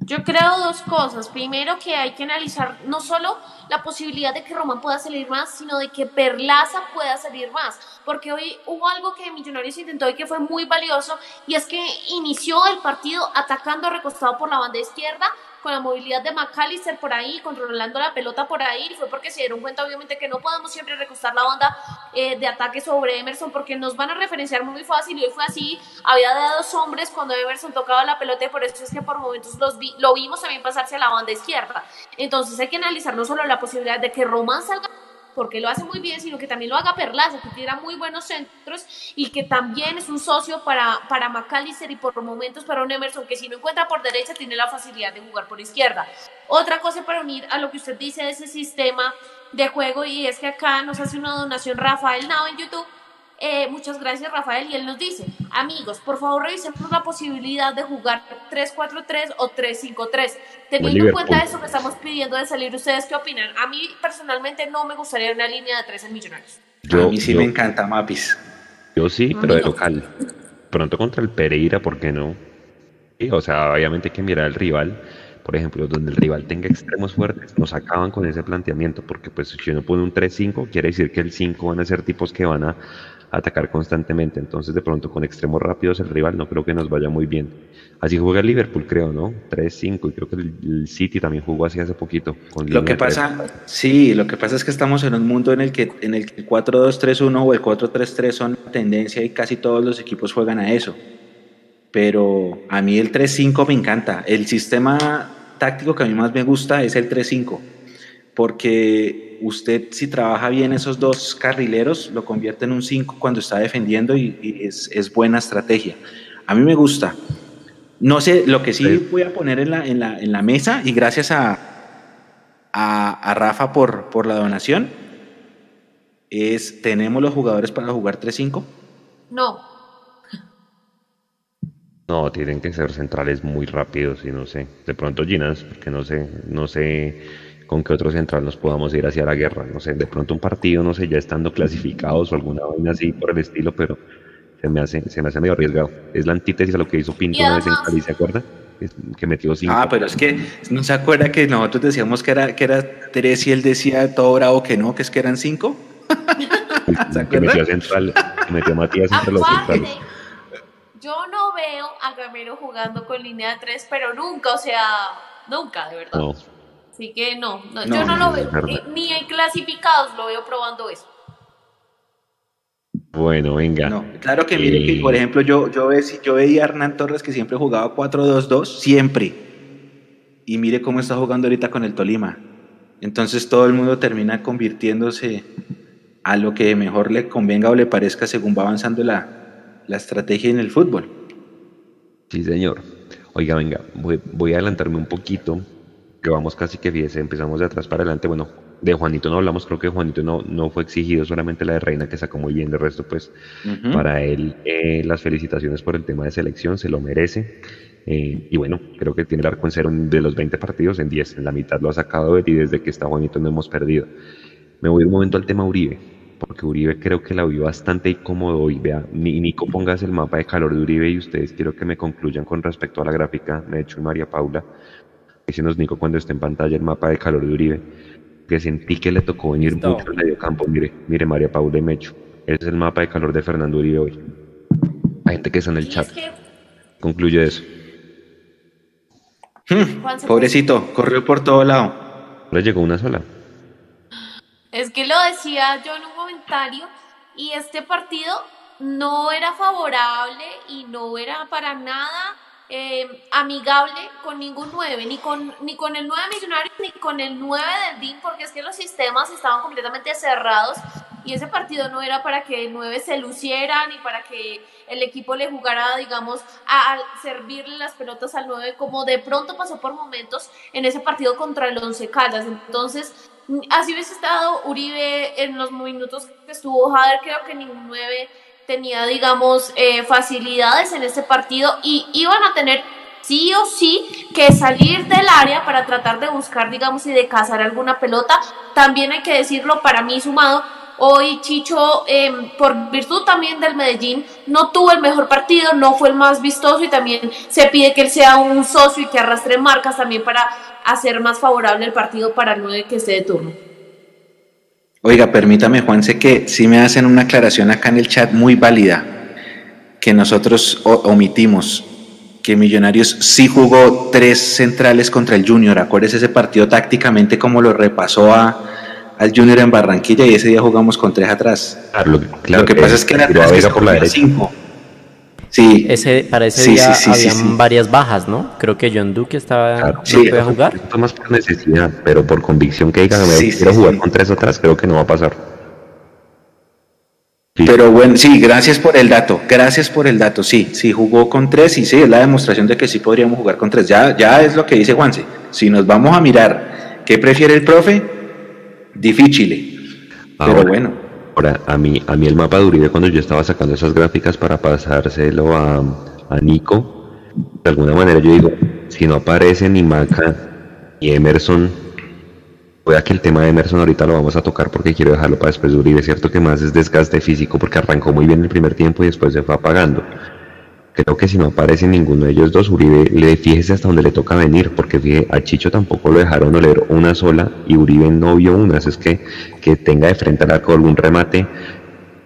Yo creo dos cosas. Primero, que hay que analizar no solo la posibilidad de que Román pueda salir más, sino de que Perlaza pueda salir más. Porque hoy hubo algo que Millonarios intentó y que fue muy valioso, y es que inició el partido atacando recostado por la banda izquierda, con la movilidad de McAllister por ahí, controlando la pelota por ahí, fue porque se dieron cuenta obviamente que no podemos siempre recostar la banda eh, de ataque sobre Emerson porque nos van a referenciar muy fácil y hoy fue así, había de dos hombres cuando Emerson tocaba la pelota y por eso es que por momentos los vi, lo vimos también pasarse a la banda izquierda. Entonces hay que analizar no solo la posibilidad de que Román salga porque lo hace muy bien, sino que también lo haga Perlaza, que tira muy buenos centros y que también es un socio para, para McAllister y por momentos para un Emerson, que si no encuentra por derecha tiene la facilidad de jugar por izquierda. Otra cosa para unir a lo que usted dice de ese sistema de juego y es que acá nos hace una donación Rafael Nao en YouTube eh, muchas gracias Rafael y él nos dice, amigos, por favor revisemos la posibilidad de jugar 3-4-3 o 3-5-3. Teniendo en cuenta eso que estamos pidiendo de salir, ¿ustedes qué opinan? A mí personalmente no me gustaría una línea de 3 en Millonarios. Yo, a mí sí me encanta Mapis. Yo sí, pero de local. Pronto contra el Pereira, ¿por qué no? o sea, obviamente hay que mirar al rival por ejemplo, donde el rival tenga extremos fuertes, nos acaban con ese planteamiento, porque pues si uno pone un 3-5, quiere decir que el 5 van a ser tipos que van a atacar constantemente. Entonces, de pronto, con extremos rápidos, el rival no creo que nos vaya muy bien. Así juega el Liverpool, creo, ¿no? 3-5, y creo que el, City también jugó así hace poquito. Con lo que pasa, sí, lo que pasa es que estamos en un mundo en el que, en el, el 4-2-3-1 o el 4-3-3 son tendencia y casi todos los equipos juegan a eso. Pero a mí el 3-5 me encanta. El sistema táctico que a mí más me gusta es el 3-5, porque usted si trabaja bien esos dos carrileros, lo convierte en un 5 cuando está defendiendo y, es, buena estrategia. A mí me gusta. No sé, lo que sí voy a poner en la, en la, en la mesa, y gracias a, a, Rafa por, por la donación, es, ¿tenemos los jugadores para jugar 3-5? No. No, tienen que ser centrales muy rápidos y no sé. De pronto Ginas, porque no sé, no sé con qué otro central nos podamos ir hacia la guerra. No sé, de pronto un partido, no sé, ya estando clasificados o alguna vaina así por el estilo, pero se me hace, se me hace medio arriesgado. Es la antítesis a lo que hizo Pinto una vez en Cali, ¿se acuerda? Que metió cinco. Ah, pero es que no se acuerda que nosotros decíamos que era, que era tres y él decía todo bravo que no, que es que eran cinco. que metió a central, que metió a Matías entre los centrales. Yo no veo a Gamero jugando con línea de tres, pero nunca, o sea, nunca, de verdad. No. Así que no, yo no, lo veo, ni hay clasificados lo veo probando eso. Bueno, venga. claro que mire que, por ejemplo, yo, yo, ve, yo veía a Hernán Torres que siempre jugaba 4-2-2, siempre. Y mire cómo está jugando ahorita con el Tolima. Entonces todo el mundo termina convirtiéndose a lo que mejor le convenga o le parezca según va avanzando la, la estrategia en el fútbol. Sí, señor. Oiga, venga, voy, voy a adelantarme un poquito que vamos casi que 10, empezamos de atrás para adelante. Bueno, de Juanito no hablamos, creo que Juanito no, no fue exigido, solamente la de Reina que sacó muy bien, de resto pues para él eh, las felicitaciones por el tema de selección, se lo merece. Eh, y bueno, creo que tiene el arco en cero de los 20 partidos, en 10, en la mitad lo ha sacado él y desde que está Juanito no hemos perdido. Me voy un momento al tema Uribe, porque Uribe creo que la vi bastante incómodo hoy. Vea, Nico, pongas el mapa de calor de Uribe y ustedes quiero que me concluyan con respecto a la gráfica, me hecho María Paula nos Nico cuando esté en pantalla el mapa de calor de Uribe, que sentí que le tocó venir mucho al medio campo. Mire, mire María Paula y Mecho. Ese es el mapa de calor de Fernando Uribe hoy. Hay gente que está en el chat. Concluye eso. Hmm, pobrecito, corrió por todo lado. Le llegó una sola. Es que lo decía yo en un comentario y este partido no era favorable y no era para nada eh, amigable con ningún 9, ni con, ni con el 9 millonario, ni con el 9 del DIN, porque es que los sistemas estaban completamente cerrados y ese partido no era para que el 9 se luciera, ni para que el equipo le jugara, digamos, a, servirle las pelotas al 9, como de pronto pasó por momentos en ese partido contra el 11 Caldas. Entonces, así hubiese estado Uribe en los minutos que estuvo Jader, creo que ningún 9 tenía, digamos, eh, facilidades en este partido y iban a tener sí o sí que salir del área para tratar de buscar, digamos, y de cazar alguna pelota. También hay que decirlo, para mí sumado, Hoy Chicho, em, por virtud también del Medellín, no tuvo el mejor partido, no fue el más vistoso y también se pide que él sea un socio y que arrastre marcas también para hacer más favorable el partido para el 9 que esté de turno. Oiga, permítame, Juan, sé que si me hacen una aclaración acá en el chat muy válida, que nosotros omitimos que Millonarios sí jugó tres centrales contra el Junior. Acuérdese ese partido tácticamente como lo repasó a, al Junior en Barranquilla y ese día jugamos con tres atrás. Claro, lo que pasa es que era tres por la cinco. Sí. Ese, para ese día habían varias bajas, ¿no? Creo que John Duque estaba no podía jugar. Más por necesidad, pero por convicción que diga quiero jugar con tres atrás, creo que no va a pasar. Pero bueno, sí, gracias por el dato, gracias por el dato, sí, sí jugó con tres y sí, es la demostración de que sí podríamos jugar con tres. Ya, ya es lo que dice Juanse. Si nos vamos a mirar qué prefiere el profe, difícil. Pero bueno. Ahora, a mí, a mí el mapa de Uribe, cuando yo estaba sacando esas gráficas para pasárselo a, a Nico, de alguna manera yo digo, si no aparece ni Maca ni Emerson, puede que el tema de Emerson ahorita lo vamos a tocar porque quiero dejarlo para después de Uribe. Es cierto que más es desgaste físico porque arrancó muy bien el primer tiempo y después se fue apagando. Creo que si no aparece ninguno de ellos dos, Uribe, le fíjese hasta dónde le toca venir, porque fíjese, a Chicho tampoco lo dejaron oler una sola y Uribe no vio una, es que, que tenga de frente al arco algún remate.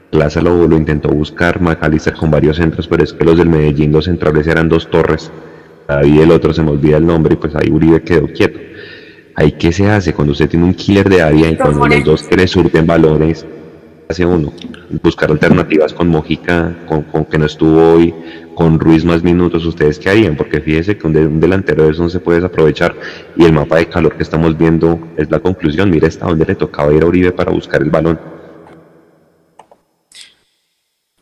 Plaza lo, lo intentó buscar, Macalister con varios centros, pero es que los del Medellín, los centrales eran dos torres, ahí el otro se me olvida el nombre y pues ahí Uribe quedó quieto. Ahí qué se hace cuando usted tiene un killer de área y cuando los dos que le valores, hace uno, buscar alternativas con Mojica, con, con que no estuvo hoy, con Ruiz más minutos, ¿ustedes qué harían? Porque fíjese que un, delantero de eso no se puede desaprovechar y el mapa de calor que estamos viendo es la conclusión. Mire hasta dónde le tocaba ir a Uribe para buscar el balón.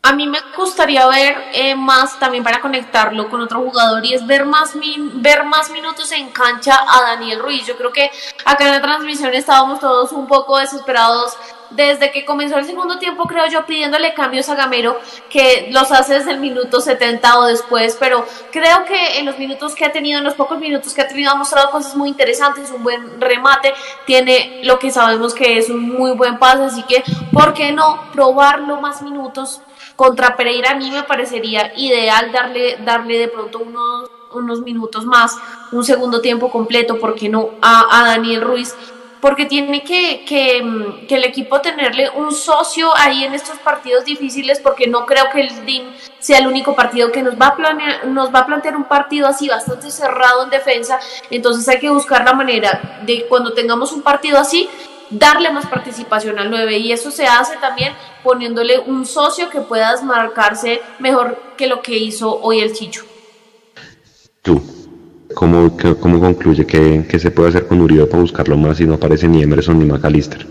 A mí me gustaría ver eh, más también para conectarlo con otro jugador y es ver más, ver más minutos en cancha a Daniel Ruiz. Yo creo que acá en la transmisión estábamos todos un poco desesperados desde que comenzó el segundo tiempo, creo yo, pidiéndole cambios a Gamero, que los hace desde el minuto 70 o después, pero creo que en los minutos que ha tenido, en los pocos minutos que ha tenido, ha mostrado cosas muy interesantes, un buen remate, tiene lo que sabemos que es un muy buen pase, así que, ¿por qué no probarlo más minutos? Contra Pereira a mí me parecería ideal darle, darle de pronto unos, unos minutos más, un segundo tiempo completo, ¿por qué no? A, a Daniel Ruiz porque tiene que, que, que, el equipo tenerle un socio ahí en estos partidos difíciles, porque no creo que el DIN sea el único partido que nos va, a planear, nos va a plantear un partido así bastante cerrado en defensa, entonces hay que buscar la manera de cuando tengamos un partido así, darle más participación al 9 y eso se hace también poniéndole un socio que pueda desmarcarse mejor que lo que hizo hoy el Chicho. Tú. ¿Cómo, cómo concluye que, se puede hacer con Uribe para buscarlo más si no aparece ni Emerson ni McAllister?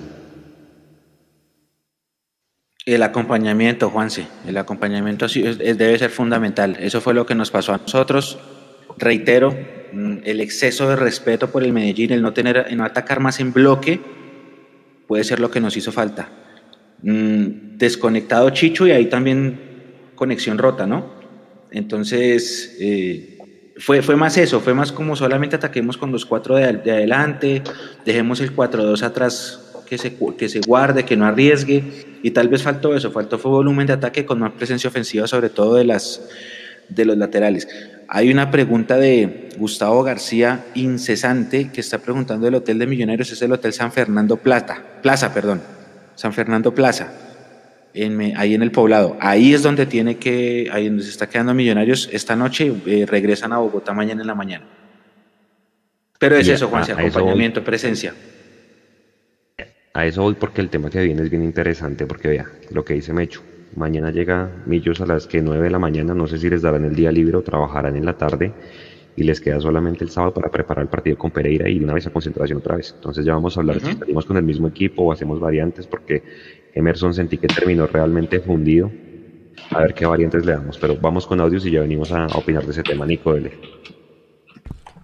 El acompañamiento, Juanse, el acompañamiento debe ser fundamental. Eso fue lo que nos pasó a nosotros. Reitero, mm, el exceso de respeto por el Medellín, el no tener, no atacar más en bloque, puede ser lo que nos hizo falta. Mm, desconectado Chicho y ahí también conexión rota, ¿no? Entonces, eh, fue, fue más eso, fue más como solamente ataquemos con los cuatro de, adelante, dejemos el 4-2 atrás que se, que se guarde, que no arriesgue, y tal vez faltó eso, faltó fue volumen de ataque con más presencia ofensiva, sobre todo de, las, de los laterales. Hay una pregunta de Gustavo García incesante que está preguntando el hotel de Millonarios, es el Hotel San Fernando Plata, Plaza, perdón, San Fernando Plaza ahí en el poblado. Ahí es donde tiene que, ahí donde se está quedando Millonarios esta noche, eh, regresan a Bogotá mañana en la mañana. Pero es eso, Juan, acompañamiento, presencia. A eso voy porque el tema que viene es bien interesante, porque vea, lo que dice Mecho, mañana llega Millos a las que 9 de la mañana, no sé si les darán el día libre o trabajarán en la tarde, y les queda solamente el sábado para preparar el partido con Pereira y una vez a concentración otra vez. Entonces ya vamos a hablar si salimos con el mismo equipo o hacemos variantes, porque Emerson sentí que terminó realmente fundido. A ver qué variantes le damos, pero vamos con audios y ya venimos a, opinar de ese tema, Nico Dele.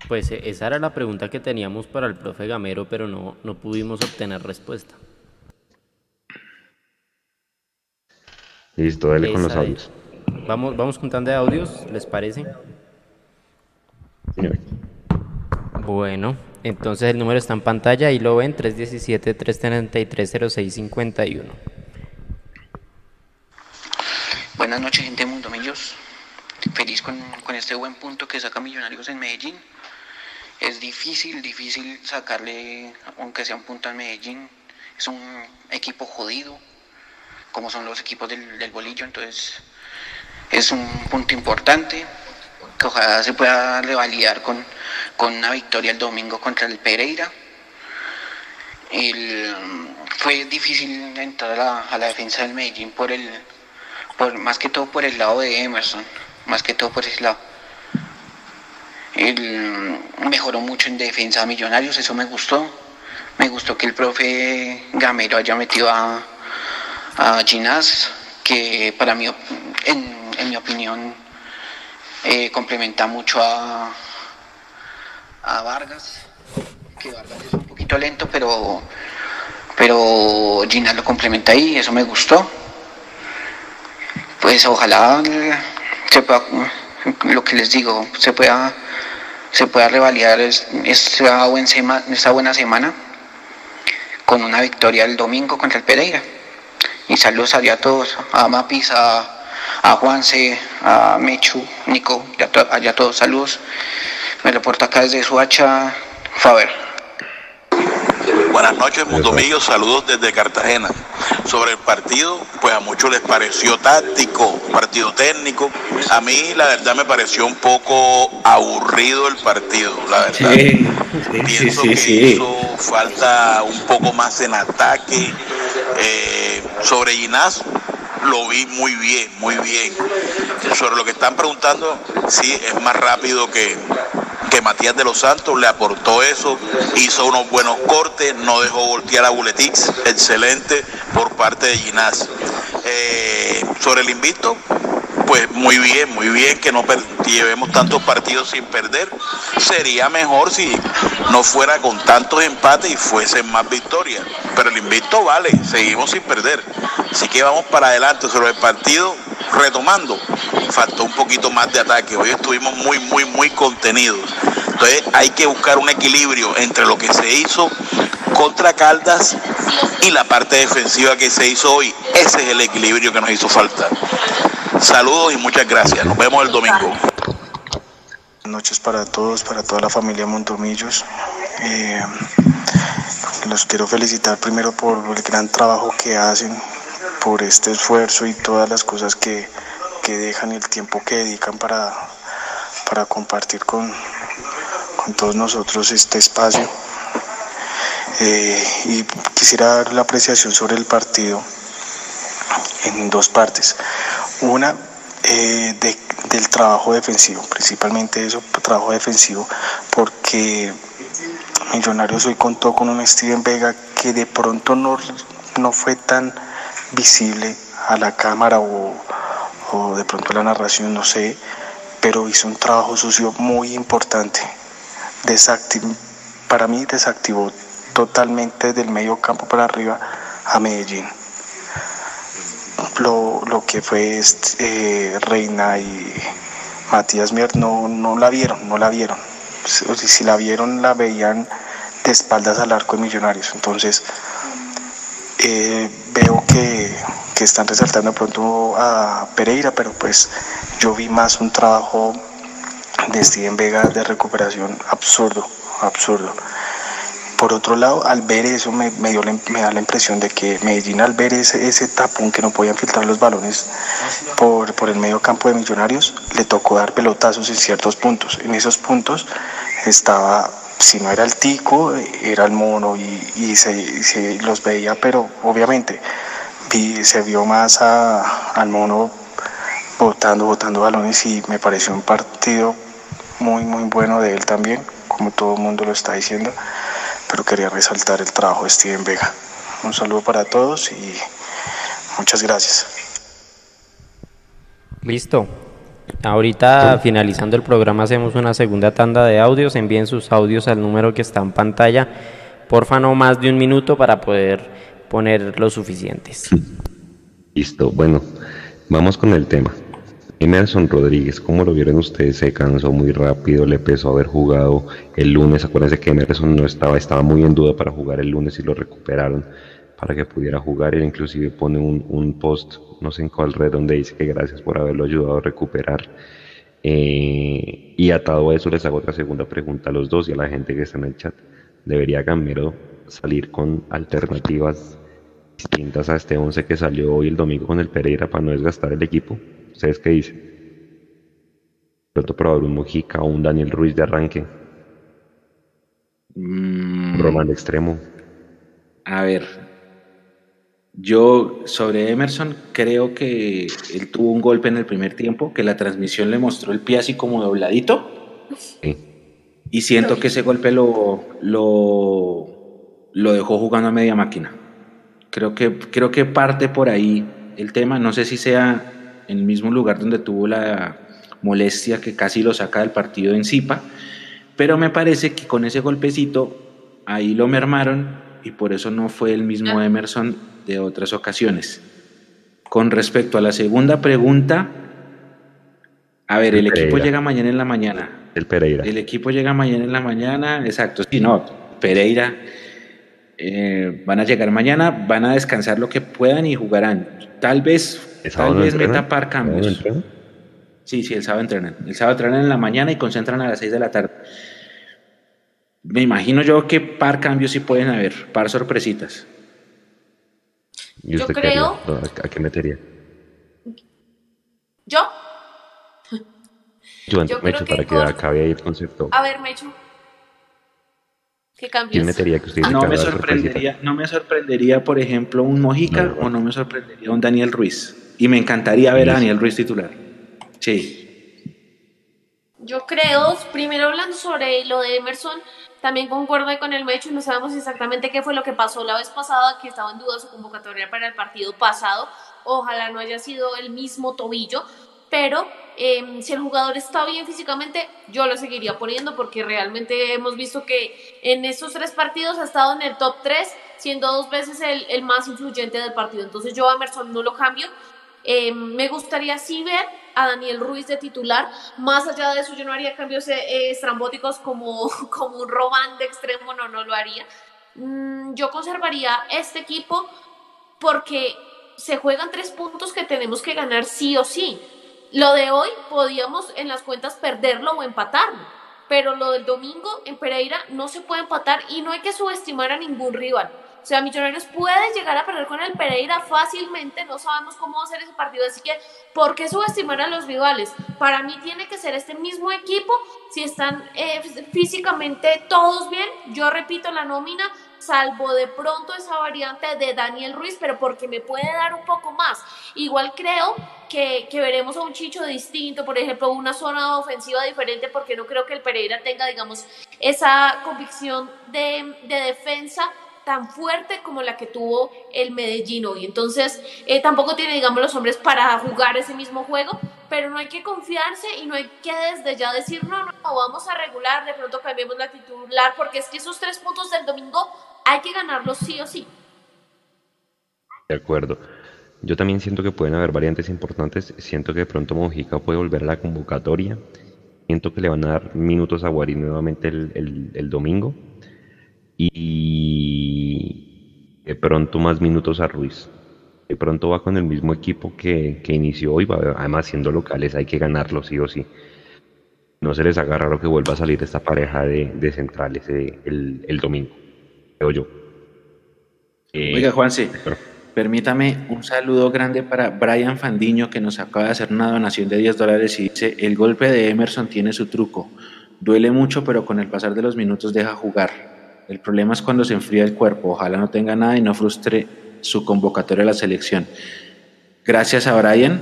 Pues eh, esa era la pregunta que teníamos para el profe Gamero, pero no, no pudimos obtener respuesta. Listo, dale con los audios. Vamos, vamos juntando de audios, ¿les parece? señor. Bueno, entonces el número está en pantalla y lo ven 317-333-0651. Buenas noches, gente de Mundo Millos. Feliz con, con este buen punto que saca Millonarios en Medellín. Es difícil, difícil sacarle, aunque sea un punto en Medellín. Es un equipo jodido, como son los equipos del, del bolillo, entonces es un punto importante que ojalá se pueda revalidar con, con una victoria el domingo contra el Pereira. El, fue difícil entrar a la, a la defensa del Medellín por el, por, más que todo por el lado de Emerson, más que todo por ese lado. Él mejoró mucho en defensa a Millonarios, eso me gustó. Me gustó que el profe Gamero haya metido a, a Ginás, que para mí, en, en mi opinión, eh, complementa mucho a, a Vargas, que Vargas es un poquito lento, pero, pero Ginás lo complementa ahí, eso me gustó pues ojalá se pueda, lo que les digo, se pueda, se pueda revalidar esta, buen sema, esta buena semana con una victoria el domingo contra el Pereira. Y saludos a todos, a Mapis, a, a Juanse, a Mechu, Nico, allá todos saludos. Me reporta acá desde Suacha, Faber. Buenas noches, Mundo Mío, saludos desde Cartagena. Sobre el partido, pues a muchos les pareció táctico, partido técnico. A mí, la verdad, me pareció un poco aburrido el partido, la verdad. Sí, sí, Pienso sí, que sí. hizo falta un poco más en ataque. Eh, sobre Ginás, lo vi muy bien, muy bien. Sobre lo que están preguntando, sí, es más rápido que, que Matías de los Santos, le aportó eso, hizo unos buenos cortes, no dejó voltear a Buletix, excelente por parte de Ginás. Eh, sobre el invicto, pues muy bien, muy bien que no llevemos tantos partidos sin perder. Sería mejor si no fuera con tantos empates y fuesen más victorias. Pero el invicto vale, seguimos sin perder. Así que vamos para adelante sobre el partido, retomando. Faltó un poquito más de ataque. Hoy estuvimos muy, muy, muy contenidos. Entonces hay que buscar un equilibrio entre lo que se hizo contra Caldas y la parte defensiva que se hizo hoy. Ese es el equilibrio que nos hizo falta. Saludos y muchas gracias. Nos vemos el domingo. Buenas noches para todos, para toda la familia Montomillos. Eh, los quiero felicitar primero por el gran trabajo que hacen, por este esfuerzo y todas las cosas que, que dejan y el tiempo que dedican para, para compartir con, con todos nosotros este espacio. Eh, y quisiera dar la apreciación sobre el partido en dos partes. Una, eh, de- del trabajo defensivo, principalmente eso, trabajo defensivo, porque Millonarios hoy contó con un Steven Vega que de pronto no, no fue tan visible a la cámara o, o de pronto la narración, no sé, pero hizo un trabajo sucio muy importante. Desactiv- para mí desactivó totalmente del medio campo para arriba a Medellín lo, que fue este, eh, Reina y Matías Mier no, no la vieron, no la vieron. Si, la vieron, la veían de espaldas al arco de Millonarios. Entonces, eh, veo que, que están resaltando pronto a Pereira, pero pues yo vi más un trabajo de Steven Vega de recuperación absurdo, absurdo. Por otro lado, al ver eso me, me dio la- me da la impresión de que Medellín al ver ese, ese tapón que no podían filtrar los balones por, por el medio campo de Millonarios, le tocó dar pelotazos en ciertos puntos. En esos puntos estaba, si no era el tico, era el mono y, y se, se los veía, pero obviamente vi- se vio más a- al mono botando, botando balones y me pareció un partido muy, muy bueno de él también, como todo el mundo lo está diciendo, pero quería resaltar el trabajo de Steven Vega. Un saludo para todos y muchas gracias. Listo. Ahorita finalizando el programa hacemos una segunda tanda de audios. Envíen sus audios al número que está en pantalla. Porfa, no más de un minuto para poder poner los suficientes. Listo, bueno, vamos con el tema. Emerson Rodríguez, ¿cómo lo vieron ustedes? Se cansó muy rápido, le a haber jugado el lunes. Acuérdense que Emerson no estaba, estaba muy en duda para jugar el lunes y lo recuperaron para que pudiera jugar. Él inclusive pone un, un post, no sé en cuál red, donde dice que gracias por haberlo ayudado a recuperar. Eh, y atado a eso les hago otra segunda pregunta a los dos y a la gente que está en el chat. ¿Debería Gamero salir con alternativas distintas a este 11 que salió hoy el domingo con el Pereira para no desgastar el equipo? ¿Ustedes qué dicen? Pronto probar un Mojica o un Daniel Ruiz de arranque. Mm. Román de extremo. A ver, yo sobre Emerson creo que él tuvo un golpe en el primer tiempo, que la transmisión le mostró el pie así como dobladito. Sí. Y siento que ese golpe lo, lo, lo dejó jugando a media máquina. Creo que, creo que parte por ahí el tema. No sé si sea en el mismo lugar donde tuvo la molestia que casi lo saca del partido en Zipa, pero me parece que con ese golpecito ahí lo mermaron y por eso no fue el mismo Emerson de otras ocasiones. Con respecto a la segunda pregunta, a ver, el, El equipo llega mañana en la mañana. El Pereira. El equipo llega mañana en la mañana, exacto. Sí, no, Pereira. eh, van a llegar mañana, van a descansar lo que puedan y jugarán. Tal vez, ¿El sábado tal vez meta par ¿El sábado no cambios. Sí, sí, el sábado entrenan. El sábado entrenan en la mañana y concentran a las 6 de la tarde. Me imagino yo que par cambios sí pueden haber, par sorpresitas. ¿Y Yo qué creo- haría? ¿A, qué metería? Yo, Yo, Yo Mecho, creo que para que con- acabe ahí el concepto. a ver, Mechu. ¿Qué cambios? ¿Quién metería que usted dice No me, sorprendería, no me sorprendería, por ejemplo, un Mojica No, no. o no me sorprendería un Daniel Ruiz. Y me encantaría ver a. Daniel Ruiz titular. Sí. Yo creo, primero hablando sobre lo de Emerson, también concuerdo con el Mecho, no sabemos exactamente qué fue lo que pasó la vez pasada, que estaba en duda su convocatoria para el partido pasado. Ojalá no haya sido el mismo tobillo, pero eh, si el jugador está bien físicamente, yo lo seguiría poniendo porque realmente hemos visto que en estos tres partidos ha estado en el top 3, siendo dos veces el, el más influyente del partido. Entonces yo a Emerson no lo cambio. Eh, me gustaría sí ver a Daniel Ruiz de titular. Más allá de eso, yo no haría cambios eh, estrambóticos como, como un Román de extremo, no, no lo haría. Mm, yo conservaría este equipo porque se juegan tres puntos que tenemos que ganar sí o sí. Lo de hoy podíamos en las cuentas perderlo o empatarlo, pero lo del domingo en Pereira no se puede empatar y no hay que subestimar a ningún rival. O sea, Millonarios puede llegar a perder con el Pereira fácilmente, no sabemos cómo va a ser ese partido, así que ¿por qué subestimar a los rivales? Para mí tiene que ser este mismo equipo, si están eh, físicamente todos bien, yo repito la nómina, salvo de pronto esa variante de Daniel Ruiz, pero porque me puede dar un poco más. Igual creo que, veremos a un Chicho distinto, por ejemplo, una zona ofensiva diferente, porque no creo que el Pereira tenga, digamos, esa convicción de defensa tan fuerte como la que tuvo el Medellín hoy. Entonces, eh, tampoco tiene, digamos, los hombres para jugar ese mismo juego, pero no hay que confiarse y no hay que desde ya decir, no, no, no, vamos a regular, de pronto cambiemos la titular, porque es que esos tres puntos del domingo hay que ganarlos sí o sí. De acuerdo. Yo también siento que pueden haber variantes importantes. Siento que de pronto Mojica puede volver a la convocatoria. Siento que le van a dar minutos a Guarín nuevamente el, el- el domingo. Y de pronto más minutos a Ruiz. De pronto va con el mismo equipo que, que inició hoy. va- Además, siendo locales, hay que ganarlo sí o sí. No se les haga raro que vuelva a salir esta pareja de, de centrales eh, el, el domingo. Creo yo. Eh, Oiga, Juanse, pero- permítame un saludo grande para Brian Fandiño, que nos acaba de hacer una donación de 10 dólares y dice, el golpe de Emerson tiene su truco. Duele mucho, pero con el pasar de los minutos deja jugar. El problema es cuando se enfría el cuerpo. Ojalá no tenga nada y no frustre su convocatoria a la selección. Gracias a Brian.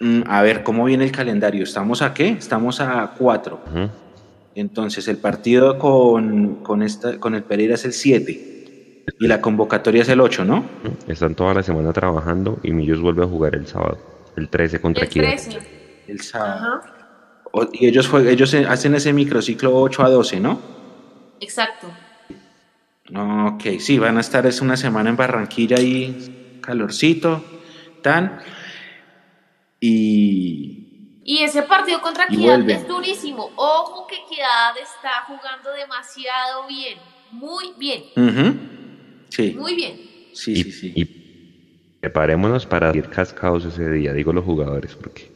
Mm, A ver, ¿cómo viene el calendario? ¿Estamos a qué? Estamos a 4. Ujú. Entonces, el partido con, con, esta, con el Pereira es el 7 y la convocatoria es el 8, ¿no? Están toda la semana trabajando y Millos vuelve a jugar el sábado, el 13 contra El Equidad. 13. El sábado. Y ellos, ellos hacen ese microciclo 8 a 12, ¿no? Exacto. Ok, sí, van a estar es una semana en Barranquilla y calorcito, tan. y, Y ese partido contra Equidad es durísimo. Ojo que Equidad está jugando demasiado bien. Muy bien. Sí, Muy bien. sí, y, sí, sí. y preparémonos para ir cascados ese día, digo los jugadores, porque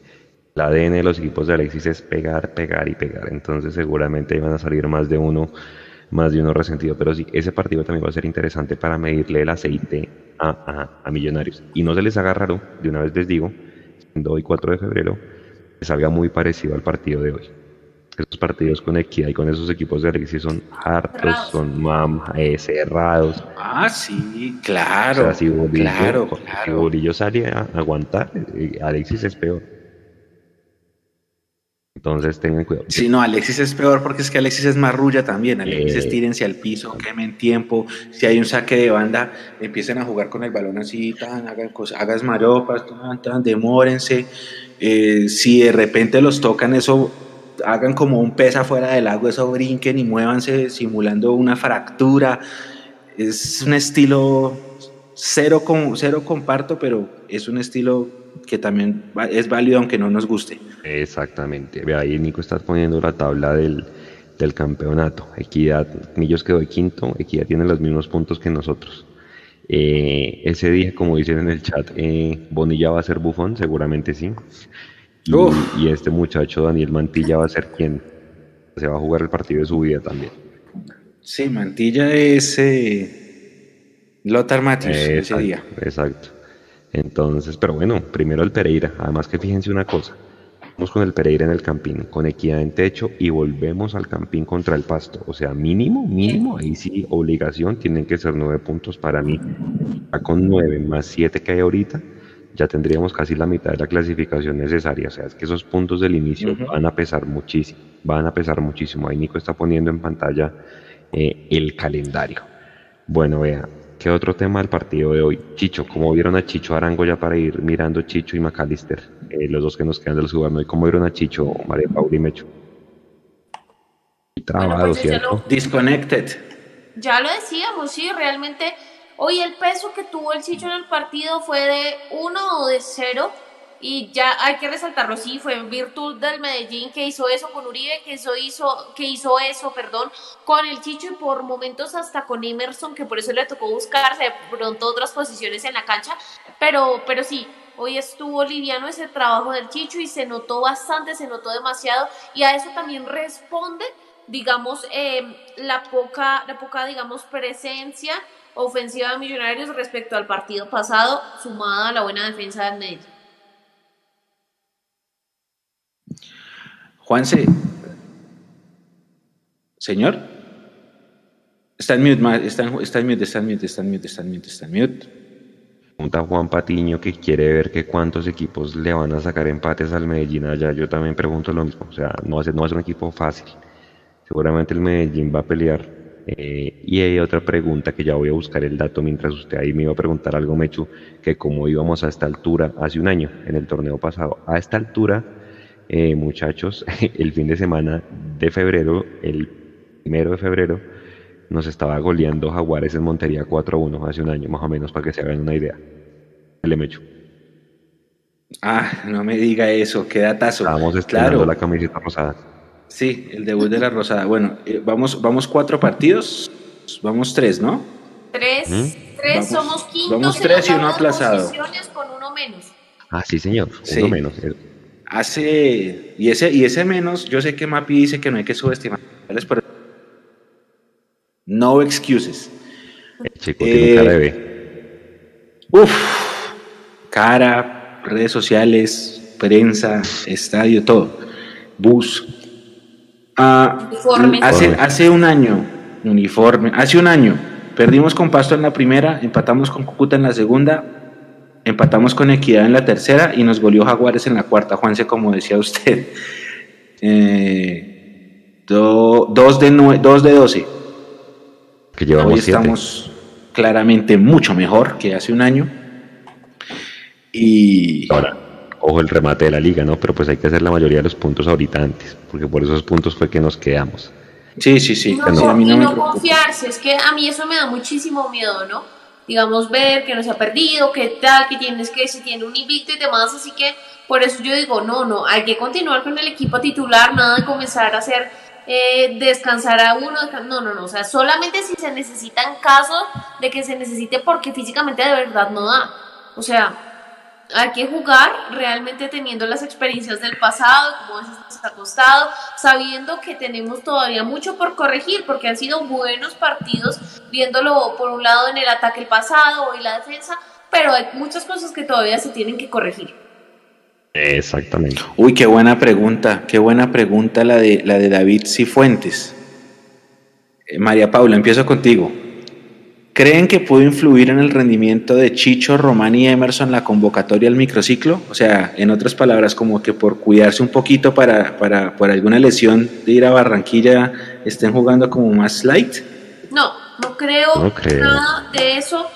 el ADN de los equipos de Alexis es pegar, pegar y pegar. Entonces seguramente iban a salir más de uno, más de uno resentido. Pero sí, ese partido también va a ser interesante para medirle el aceite a, a- a Millonarios. Y no se les haga raro, de una vez les digo, siendo hoy 4 de febrero, que salga muy parecido al partido de hoy. Esos partidos con Equidad y con esos equipos de Alexis son hartos, Cerrados. son mam, eh, cerrados. Ah, sí, O claro, sea, si Bolillo, claro, si claro. Bolillo sale a aguantar, eh, Alexis es peor. Entonces tengan cuidado. Sí, no, Alexis es peor porque es que Alexis es marrulla también. Alexis Eh. tírense al piso, quemen tiempo. Si hay un saque de banda, empiecen a jugar con el balón así, tan, hagan cosas, hagas maropas, tan, tan, demórense. Eh, si de repente los tocan, eso hagan como un pez afuera del agua, eso brinquen y muévanse simulando una fractura. Es un estilo cero, con, cero comparto, pero es un estilo que también es válido aunque no nos guste. Exactamente. Ve ahí Nico estás poniendo la tabla del, del campeonato. Equidad, Millos quedó de quinto, Equidad tiene los mismos puntos que nosotros. Eh, ese día, como dicen en el chat, eh, Bonilla va a ser bufón, seguramente sí. Y, este muchacho Daniel Mantilla va a ser quien se va a jugar el partido de su vida también. Sí, Mantilla es eh, Lothar Matthews ese día. exacto. Entonces, pero bueno, primero el Pereira. Además que fíjense una cosa. Vamos con el Pereira en el Campín, con equidad en techo y volvemos al Campín contra el Pasto. O sea, mínimo, mínimo, ahí sí, obligación, tienen que ser nueve puntos para mí. Ya con nueve más siete que hay ahorita, ya tendríamos casi la mitad de la clasificación necesaria. O sea, es que esos puntos del inicio van a pesar muchísimo, van a pesar muchísimo. Ahí Nico está poniendo en pantalla eh, el calendario. Bueno, vea, ¿qué otro tema del partido de hoy? Chicho, ¿cómo vieron a Chicho Arango ya para ir mirando Chicho y McAllister? Eh, los dos que nos quedan de los jugadores. ¿Y cómo vieron a Chicho, María Paula y Mecho? Trabado, pues, ya ¿cierto? lo- Disconnected. Ya lo decíamos, sí, realmente hoy el peso que tuvo el Chicho en el partido fue de 1 o de 0 y ya hay que resaltarlo, sí, fue en virtud del Medellín que hizo eso con Uribe, que hizo, que hizo eso, perdón, con el Chicho y por momentos hasta con Emerson, que por eso le tocó buscarse de pronto otras posiciones en la cancha, pero, pero sí, hoy estuvo liviano ese trabajo del Chicho y se notó bastante, se notó demasiado y a eso también responde digamos, eh, la poca, la poca, digamos, presencia ofensiva de Millonarios respecto al partido pasado, sumada a la buena defensa del Medellín. Juanse. Señor. Está en mute, está en, está en mute, está en mute, está en mute, está en. Pregunta Juan Patiño que quiere ver que cuántos equipos le van a sacar empates al Medellín allá. Yo también pregunto lo mismo. O sea, no va no va un equipo fácil. Seguramente el Medellín va a pelear. Eh, y hay otra pregunta que ya voy a buscar el dato mientras usted ahí me iba a preguntar algo, Mechu, que cómo íbamos a esta altura hace un año, en el torneo pasado. A esta altura, eh, muchachos, el fin de semana de febrero, el primero de febrero, nos estaba goleando Jaguares en Montería 4-1 hace un año, más o menos, para que se hagan una idea. Le Mechu. Ah, no me diga eso, qué datazo. Estábamos estrenando Claro, la camiseta rosada. sí, el debut de la Rosada. Bueno, eh, vamos, vamos cuatro partidos, vamos tres, ¿no? Tres, ¿Mm? tres Vamos- somos quintos vamos tres y uno aplazado. con uno menos. Ah, sí, señor. Sí. Uno menos. Eh, Hace, y ese, y ese menos, yo sé que Mapi dice que no hay que subestimar, pero no excuses. El chico tiene cara de Eh, B. Uf, cara, redes sociales, prensa, estadio, todo. Bus. Ah, hace, hace un año, uniforme, hace un año, perdimos con Pasto en la primera, empatamos con Cúcuta en la segunda, empatamos con Equidad en la tercera y nos goleó Jaguares en la cuarta, Juanse, como decía usted. Eh, do- dos, de nue- dos de doce. Que llevamos Hoy siete. estamos claramente mucho mejor que hace un año. Y Ahora, ojo el remate de la liga, ¿no? Pero pues hay que hacer la mayoría de los puntos ahorita antes, porque por esos puntos fue que nos quedamos. sí, sí, sí, y no, sí, a mí y no me no preocupa. confiarse, es que a mí eso me da muchísimo miedo, ¿no? Digamos, ver que no se ha perdido, que tal, que tienes que, si tiene un invicto y demás, así que por eso yo digo, no, no, hay que continuar con el equipo titular, nada de comenzar a hacer eh, descansar a uno, no, no, no, o sea, solamente si se necesita en caso de que se necesite porque físicamente de verdad no da, o sea, hay que jugar realmente teniendo las experiencias del pasado, como veces nos ha costado, sabiendo que tenemos todavía mucho por corregir, porque han sido buenos partidos, viéndolo por un lado en el ataque el pasado y la defensa, pero hay muchas cosas que todavía se tienen que corregir. Exactamente. Uy, qué buena pregunta, qué buena pregunta la de, la de David Cifuentes. Eh, María Paula, empiezo contigo. ¿Creen que pudo influir en el rendimiento de Chicho, Román y Emerson la convocatoria al microciclo? O sea, en otras palabras, como que por cuidarse un poquito para, para por alguna lesión de ir a Barranquilla estén jugando como más light. No, no creo, nada de eso.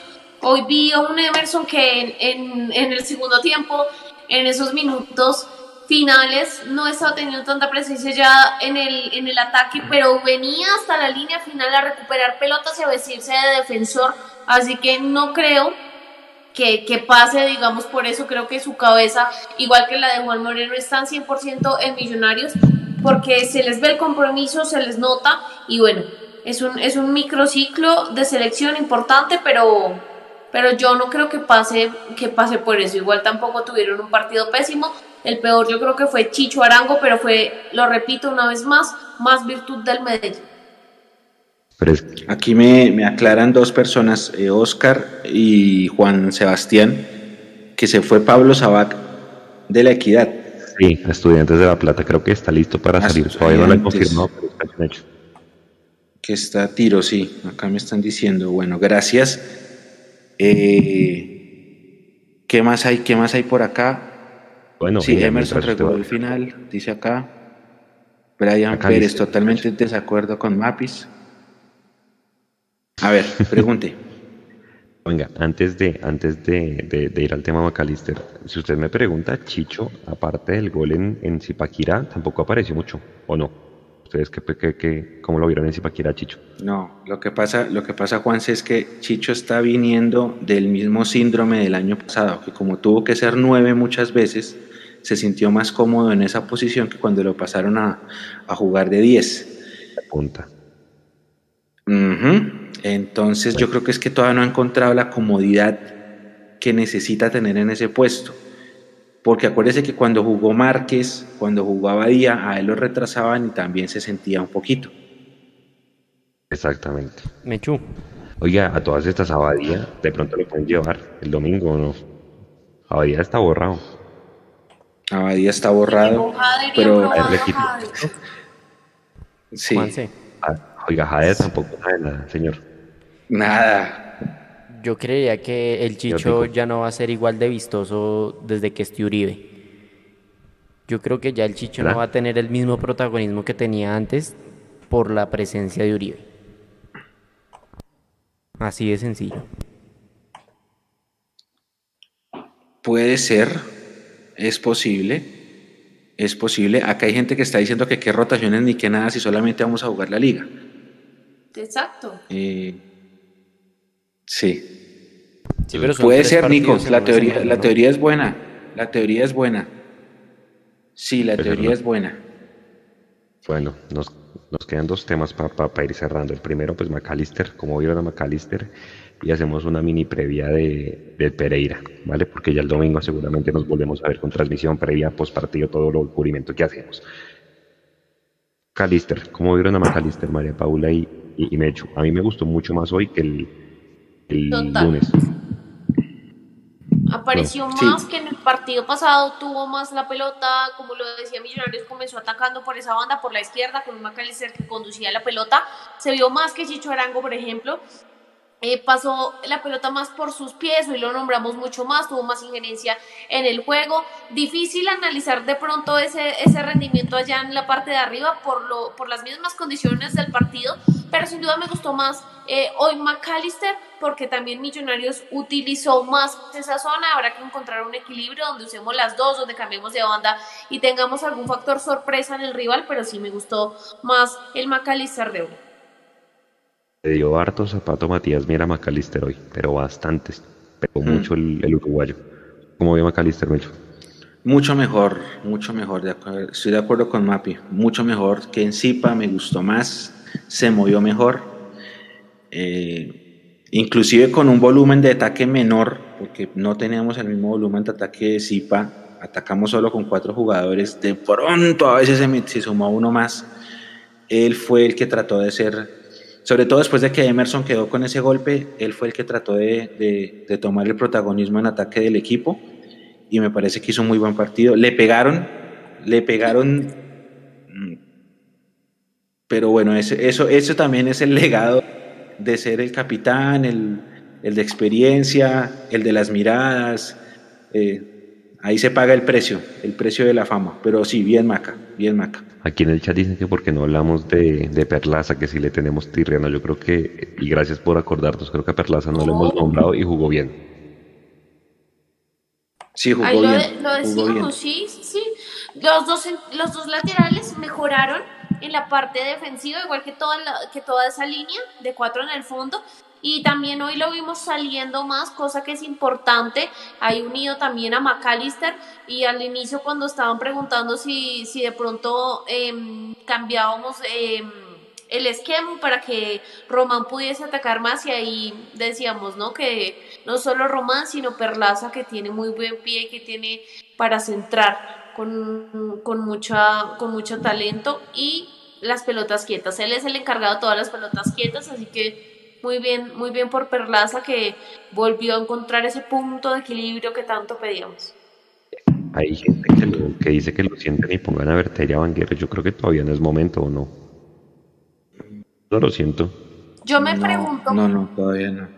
Hoy vi a un Emerson que en, en el segundo tiempo, en esos minutos, finales no estaba teniendo tanta presencia ya en el, en el ataque, pero venía hasta la línea final a recuperar pelotas y a vestirse de defensor, así que no creo que, que, pase, digamos, por eso creo que su cabeza, igual que la de Juan Moreno, están 100% en Millonarios, porque se les ve el compromiso, se les nota, y bueno, es un, es un microciclo de selección importante, pero, pero yo no creo que pase, que pase por eso. Igual tampoco tuvieron un partido pésimo, el peor yo creo que fue Chicho Arango, pero fue, lo repito una vez más, más virtud del Medellín. Aquí me, aclaran dos personas, eh, Oscar y Juan Sebastián, que se fue Pablo Sabac de la Equidad. Sí, Estudiantes de La Plata, creo que está listo para salir. Todavía no lo han confirmado, pero está hecho. Que está a tiro, sí. Acá me están diciendo. Bueno, gracias. Eh, ¿Qué más hay? ¿Qué más hay por acá? Bueno, sí, Emerson recordó el final, dice acá. Brian Pérez, totalmente en desacuerdo con Mapis. A ver, pregunte. Venga, antes de, antes de, ir al tema Macalister, si usted me pregunta, Chicho, aparte del gol en, en Zipaquirá, tampoco apareció mucho, ¿o no? ¿Ustedes qué, qué, qué, cómo lo vieron en Zipaquirá, Chicho? No, lo que pasa, lo que pasa, Juanse, es que Chicho está viniendo del mismo síndrome del año pasado, que como tuvo que ser nueve muchas veces, se sintió más cómodo en esa posición que cuando lo pasaron a, jugar de 10. Punta. Entonces yo creo que es que todavía no ha encontrado la comodidad que necesita tener en ese puesto. Porque acuérdese que cuando jugó Márquez, cuando jugaba Abadía, a él lo retrasaban y también se sentía un poquito. Exactamente. Mechu. Oiga, a todas estas Abadía, de pronto lo pueden llevar el domingo o no. Abadía está borrado. Abadía está borrado, pero Sí. Ah, oiga, Jade tampoco sabe nada, señor. Nada. Yo creería que el Chicho ya no va a ser igual de vistoso desde que esté Uribe. Yo creo que ya el Chicho no va a tener el mismo protagonismo que tenía antes por la presencia de Uribe. Así de sencillo. Puede ser, es posible, es posible. Acá hay gente que está diciendo que qué rotaciones ni qué nada si solamente vamos a jugar la liga. Exacto. Eh, sí. Puede ser, Nico. La teoría, la teoría es buena. La teoría es buena. Sí, la teoría es buena. Bueno, nos, nos quedan dos temas para ir cerrando. El primero, pues McAllister, como vieron a McAllister y hacemos una mini previa de, Pereira, ¿vale? Porque ya el domingo seguramente nos volvemos a ver con transmisión previa, post partido, todo lo cubrimiento que hacemos. Calister, ¿cómo vieron a Macalister, María Paula y, y, Mechu? A mí me gustó mucho más hoy que el, el lunes. Apareció más que en el partido pasado, tuvo más la pelota, como lo decía Millonarios, comenzó atacando por esa banda, por la izquierda, con un Macalister que conducía la pelota. Se vio más que Chicho Arango, por ejemplo. Eh, pasó la pelota más por sus pies, hoy lo nombramos mucho más, tuvo más injerencia en el juego. Difícil analizar de pronto ese, ese rendimiento allá en la parte de arriba por, lo, por las mismas condiciones del partido, pero sin duda me gustó más eh, hoy McAllister porque también Millonarios utilizó más esa zona. Habrá que encontrar un equilibrio donde usemos las dos, donde cambiemos de banda y tengamos algún factor sorpresa en el rival, pero sí me gustó más el McAllister de hoy. Le dio harto zapato Matías Miera Macalister hoy, pero bastantes. Pero Hmm. mucho el, el uruguayo. ¿Cómo vio Macalister, Melcho? Mucho mejor, mucho mejor. de acuerdo- estoy de acuerdo con Mapi. Mucho mejor que en Zipa, me gustó más, se movió mejor. Eh, inclusive con un volumen de ataque menor, porque no teníamos el mismo volumen de ataque de Zipa. Atacamos solo con cuatro jugadores. De pronto a veces se, se sumó uno más. Él fue el que trató de ser, sobre todo después de que Emerson quedó con ese golpe, él fue el que trató de, de- tomar el protagonismo en ataque del equipo y me parece que hizo un muy buen partido. Le pegaron, le pegaron, pero bueno, eso, eso también es el legado de ser el capitán, el, el de experiencia, el de las miradas. eh, ahí se paga el precio, el precio de la fama, pero sí, bien Maca, bien Maca. Aquí en el chat dicen que porque no hablamos de, de Perlaza, que si le tenemos tirriano, yo creo que, y gracias por acordarnos, creo que a Perlaza no lo hemos nombrado y jugó bien. Sí, jugó Ahí lo, bien. de- lo jugó bien. sí, sí. Los dos, los dos laterales mejoraron en la parte defensiva, igual que toda, la- que toda esa línea de cuatro en el fondo. Y también hoy lo vimos saliendo más, cosa que es importante. Hay unido también a McAllister. Y al inicio, cuando estaban preguntando si, si de pronto em, cambiábamos em, el esquema para que Román pudiese atacar más, y ahí decíamos, ¿no? Que no solo Román, sino Perlaza, que tiene muy buen pie, que tiene para centrar con, con, mucha, con mucho talento, y las pelotas quietas. Él es el encargado de todas las pelotas quietas, así que muy bien, muy bien por Perlaza, que volvió a encontrar ese punto de equilibrio que tanto pedíamos. Hay gente que, lo- que dice que lo sienten y pongan a Bertella a Vanguero. Yo creo que todavía no es momento o no. No lo siento. Yo me No, pregunto, No, no, todavía no.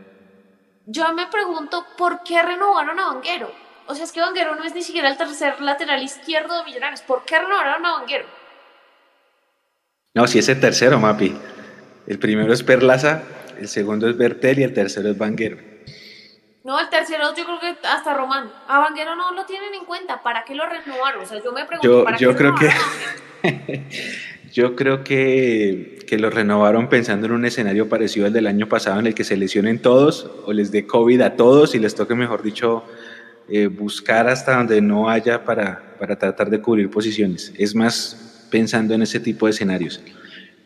yo me pregunto por qué renovaron a Vanguero. O sea, es que Vanguero no es ni siquiera el tercer lateral izquierdo de Millonarios. ¿Por qué renovaron a Vanguero? No, si es el tercero, Mapi. El primero es Perlaza, el segundo es Bertel y el tercero es Vanguero. No, el tercero yo creo que hasta Román. A Vanguero no lo tienen en cuenta. ¿Para qué lo renovaron? O sea, yo me pregunto, Yo, ¿para yo qué creo que yo creo que, que lo renovaron pensando en un escenario parecido al del año pasado en el que se lesionen todos o les dé COVID a todos y les toque, mejor dicho, eh, buscar hasta donde no haya para, para tratar de cubrir posiciones. Es más pensando en ese tipo de escenarios.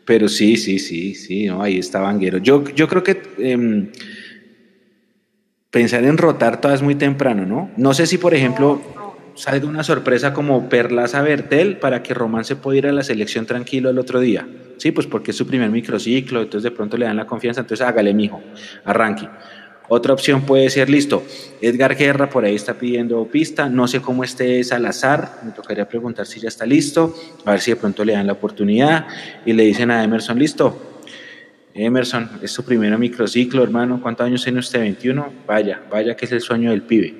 Pero sí, sí, sí, sí, no, ahí está Vanguero. Yo, yo creo que em, pensar en rotar todavía es muy temprano, ¿no? No sé si, por ejemplo, salga una sorpresa como Perlaza Bertel para que Román se pueda ir a la selección tranquilo el otro día. Sí, pues porque es su primer microciclo, entonces de pronto le dan la confianza, entonces hágale, mijo, arranque. Otra opción puede ser, listo, Edgar Guerra por ahí está pidiendo pista, no sé cómo esté Salazar, me tocaría preguntar si ya está listo, a ver si de pronto le dan la oportunidad y le dicen a Emerson, listo, Emerson, es su primer microciclo, hermano, ¿cuántos años tiene usted? 21, vaya, vaya que es el sueño del pibe.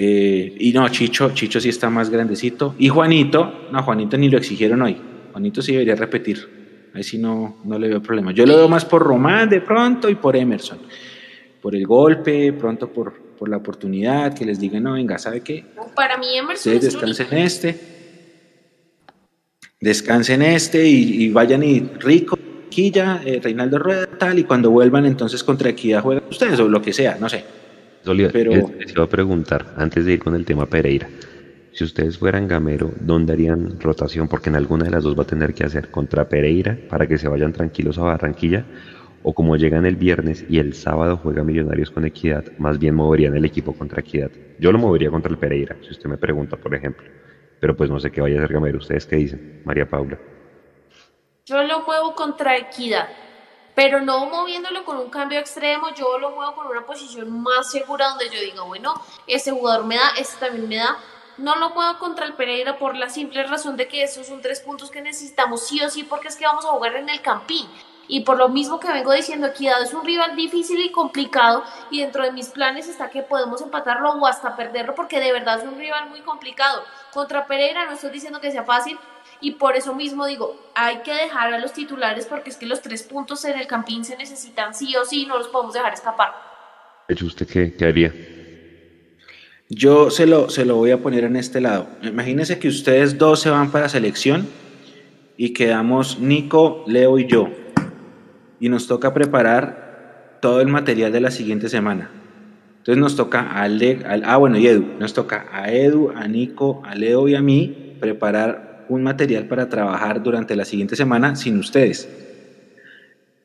Eh, y no, Chicho, Chicho sí está más grandecito. Y Juanito, no, Juanito ni lo exigieron hoy. Juanito sí debería repetir. Ahí sí no, no le veo problema. Yo lo veo más por Román de pronto y por Emerson. Por el golpe, pronto por, por la oportunidad, que les digan, no, venga, ¿sabe qué? Para mí Emerson Ustedes descansen en este. Descansen este y, y vayan y rico, Quilla, eh, Reinaldo Rueda, tal, y cuando vuelvan entonces contra Equidad juegan ustedes o lo que sea, no sé. Solía- Pero- les iba a preguntar, antes de ir con el tema Pereira, si ustedes fueran Gamero, ¿dónde harían rotación? Porque en alguna de las dos va a tener que hacer contra Pereira para que se vayan tranquilos a Barranquilla, o como llegan el viernes y el sábado juega Millonarios con Equidad, más bien moverían el equipo contra Equidad. Yo lo movería contra el Pereira, si usted me pregunta, por ejemplo. Pero pues no sé qué vaya a hacer Gamero. ¿Ustedes qué dicen? María Paula. Yo lo muevo contra equidad, pero no moviéndolo con un cambio extremo, yo lo muevo con una posición más segura donde yo diga, bueno, ese jugador me da, este también me da. No lo muevo contra el Pereira por la simple razón de que esos son tres puntos que necesitamos sí o sí porque es que vamos a jugar en el Campín. Y por lo mismo que vengo diciendo, Equidad es un rival difícil y complicado y dentro de mis planes está que podemos empatarlo o hasta perderlo porque de verdad es un rival muy complicado. Contra Pereira no estoy diciendo que sea fácil, y por eso mismo digo, hay que dejar a los titulares porque es que los tres puntos en el Campín se necesitan sí o sí, no los podemos dejar escapar. ¿usted qué, qué haría? Yo se lo, se lo voy a poner en este lado. Imagínense que ustedes dos se van para selección y quedamos Nico, Leo y yo. Y nos toca preparar todo el material de la siguiente semana. Entonces nos toca a Ale, al, ah bueno, y Edu, nos toca a Edu, a Nico, a Leo y a mí preparar un material para trabajar durante la siguiente semana sin ustedes.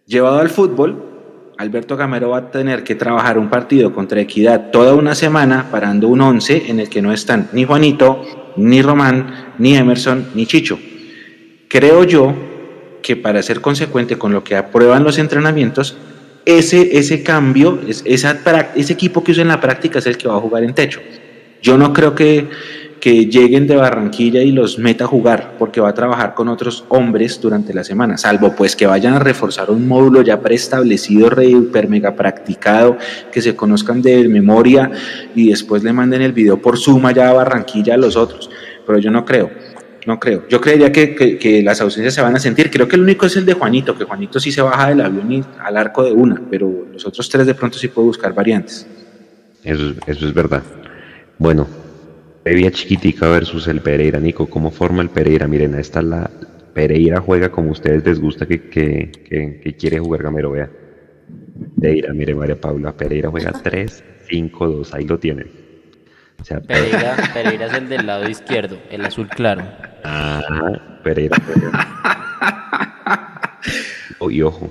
Llevado al fútbol, Alberto Gamero va a tener que trabajar un partido contra Equidad toda una semana parando un 11 en el que no están ni Juanito, ni Román, ni Emerson, ni Chicho. Creo yo que para ser consecuente con lo que aprueban los entrenamientos, ese, ese cambio, ese equipo que usa en la práctica es el que va a jugar en techo. Yo no creo que, que lleguen de Barranquilla y los meta a jugar, porque va a trabajar con otros hombres durante la semana, salvo pues que vayan a reforzar un módulo ya preestablecido, re hiper mega practicado, que se conozcan de memoria y después le manden el video por suma ya a Barranquilla a los otros. Pero yo no creo, no creo. Yo creería que, que, las ausencias se van a sentir. Creo que el único es el de Juanito, que Juanito sí se baja del avión y al arco de una, pero los otros tres de pronto sí puedo buscar variantes. Eso, eso es verdad. Bueno, Previa chiquitica versus el Pereira. Nico, ¿cómo forma el Pereira? Miren, esta la Pereira juega como ustedes les gusta que, que, quiere jugar Gamero, vea. Pereira, mire María Paula, Pereira juega 3, 5, 2, ahí lo tienen. Pereira, Pereira es el del lado izquierdo, el azul claro. Ah, Pereira. Oh, y ojo,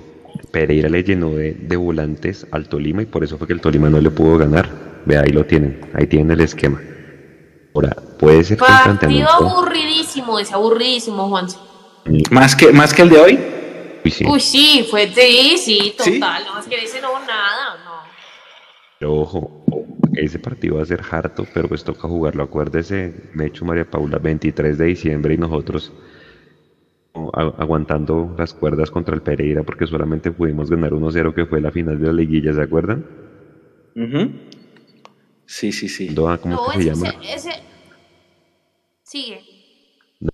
Pereira le llenó de, de volantes al Tolima y por eso fue que el Tolima no le pudo ganar. Vea, ahí lo tienen, ahí tienen el esquema. Ahora, puede ser Partido aburridísimo, ese aburridísimo, Juan. ¿Más que, ¿Más que el de hoy? Uy, sí. Uy, sí, fue sí, sí, total. No, más que ese no nada, no. Pero ojo, ese partido va a ser harto, pero pues toca jugarlo. Acuérdese, me hecho María Paula, 23 de diciembre y nosotros aguantando las cuerdas contra el Pereira porque solamente pudimos ganar 1-0 que fue la final de la liguilla, ¿se acuerdan? Sí, sí, sí. ¿Cómo no, se llama? Ese, Sigue.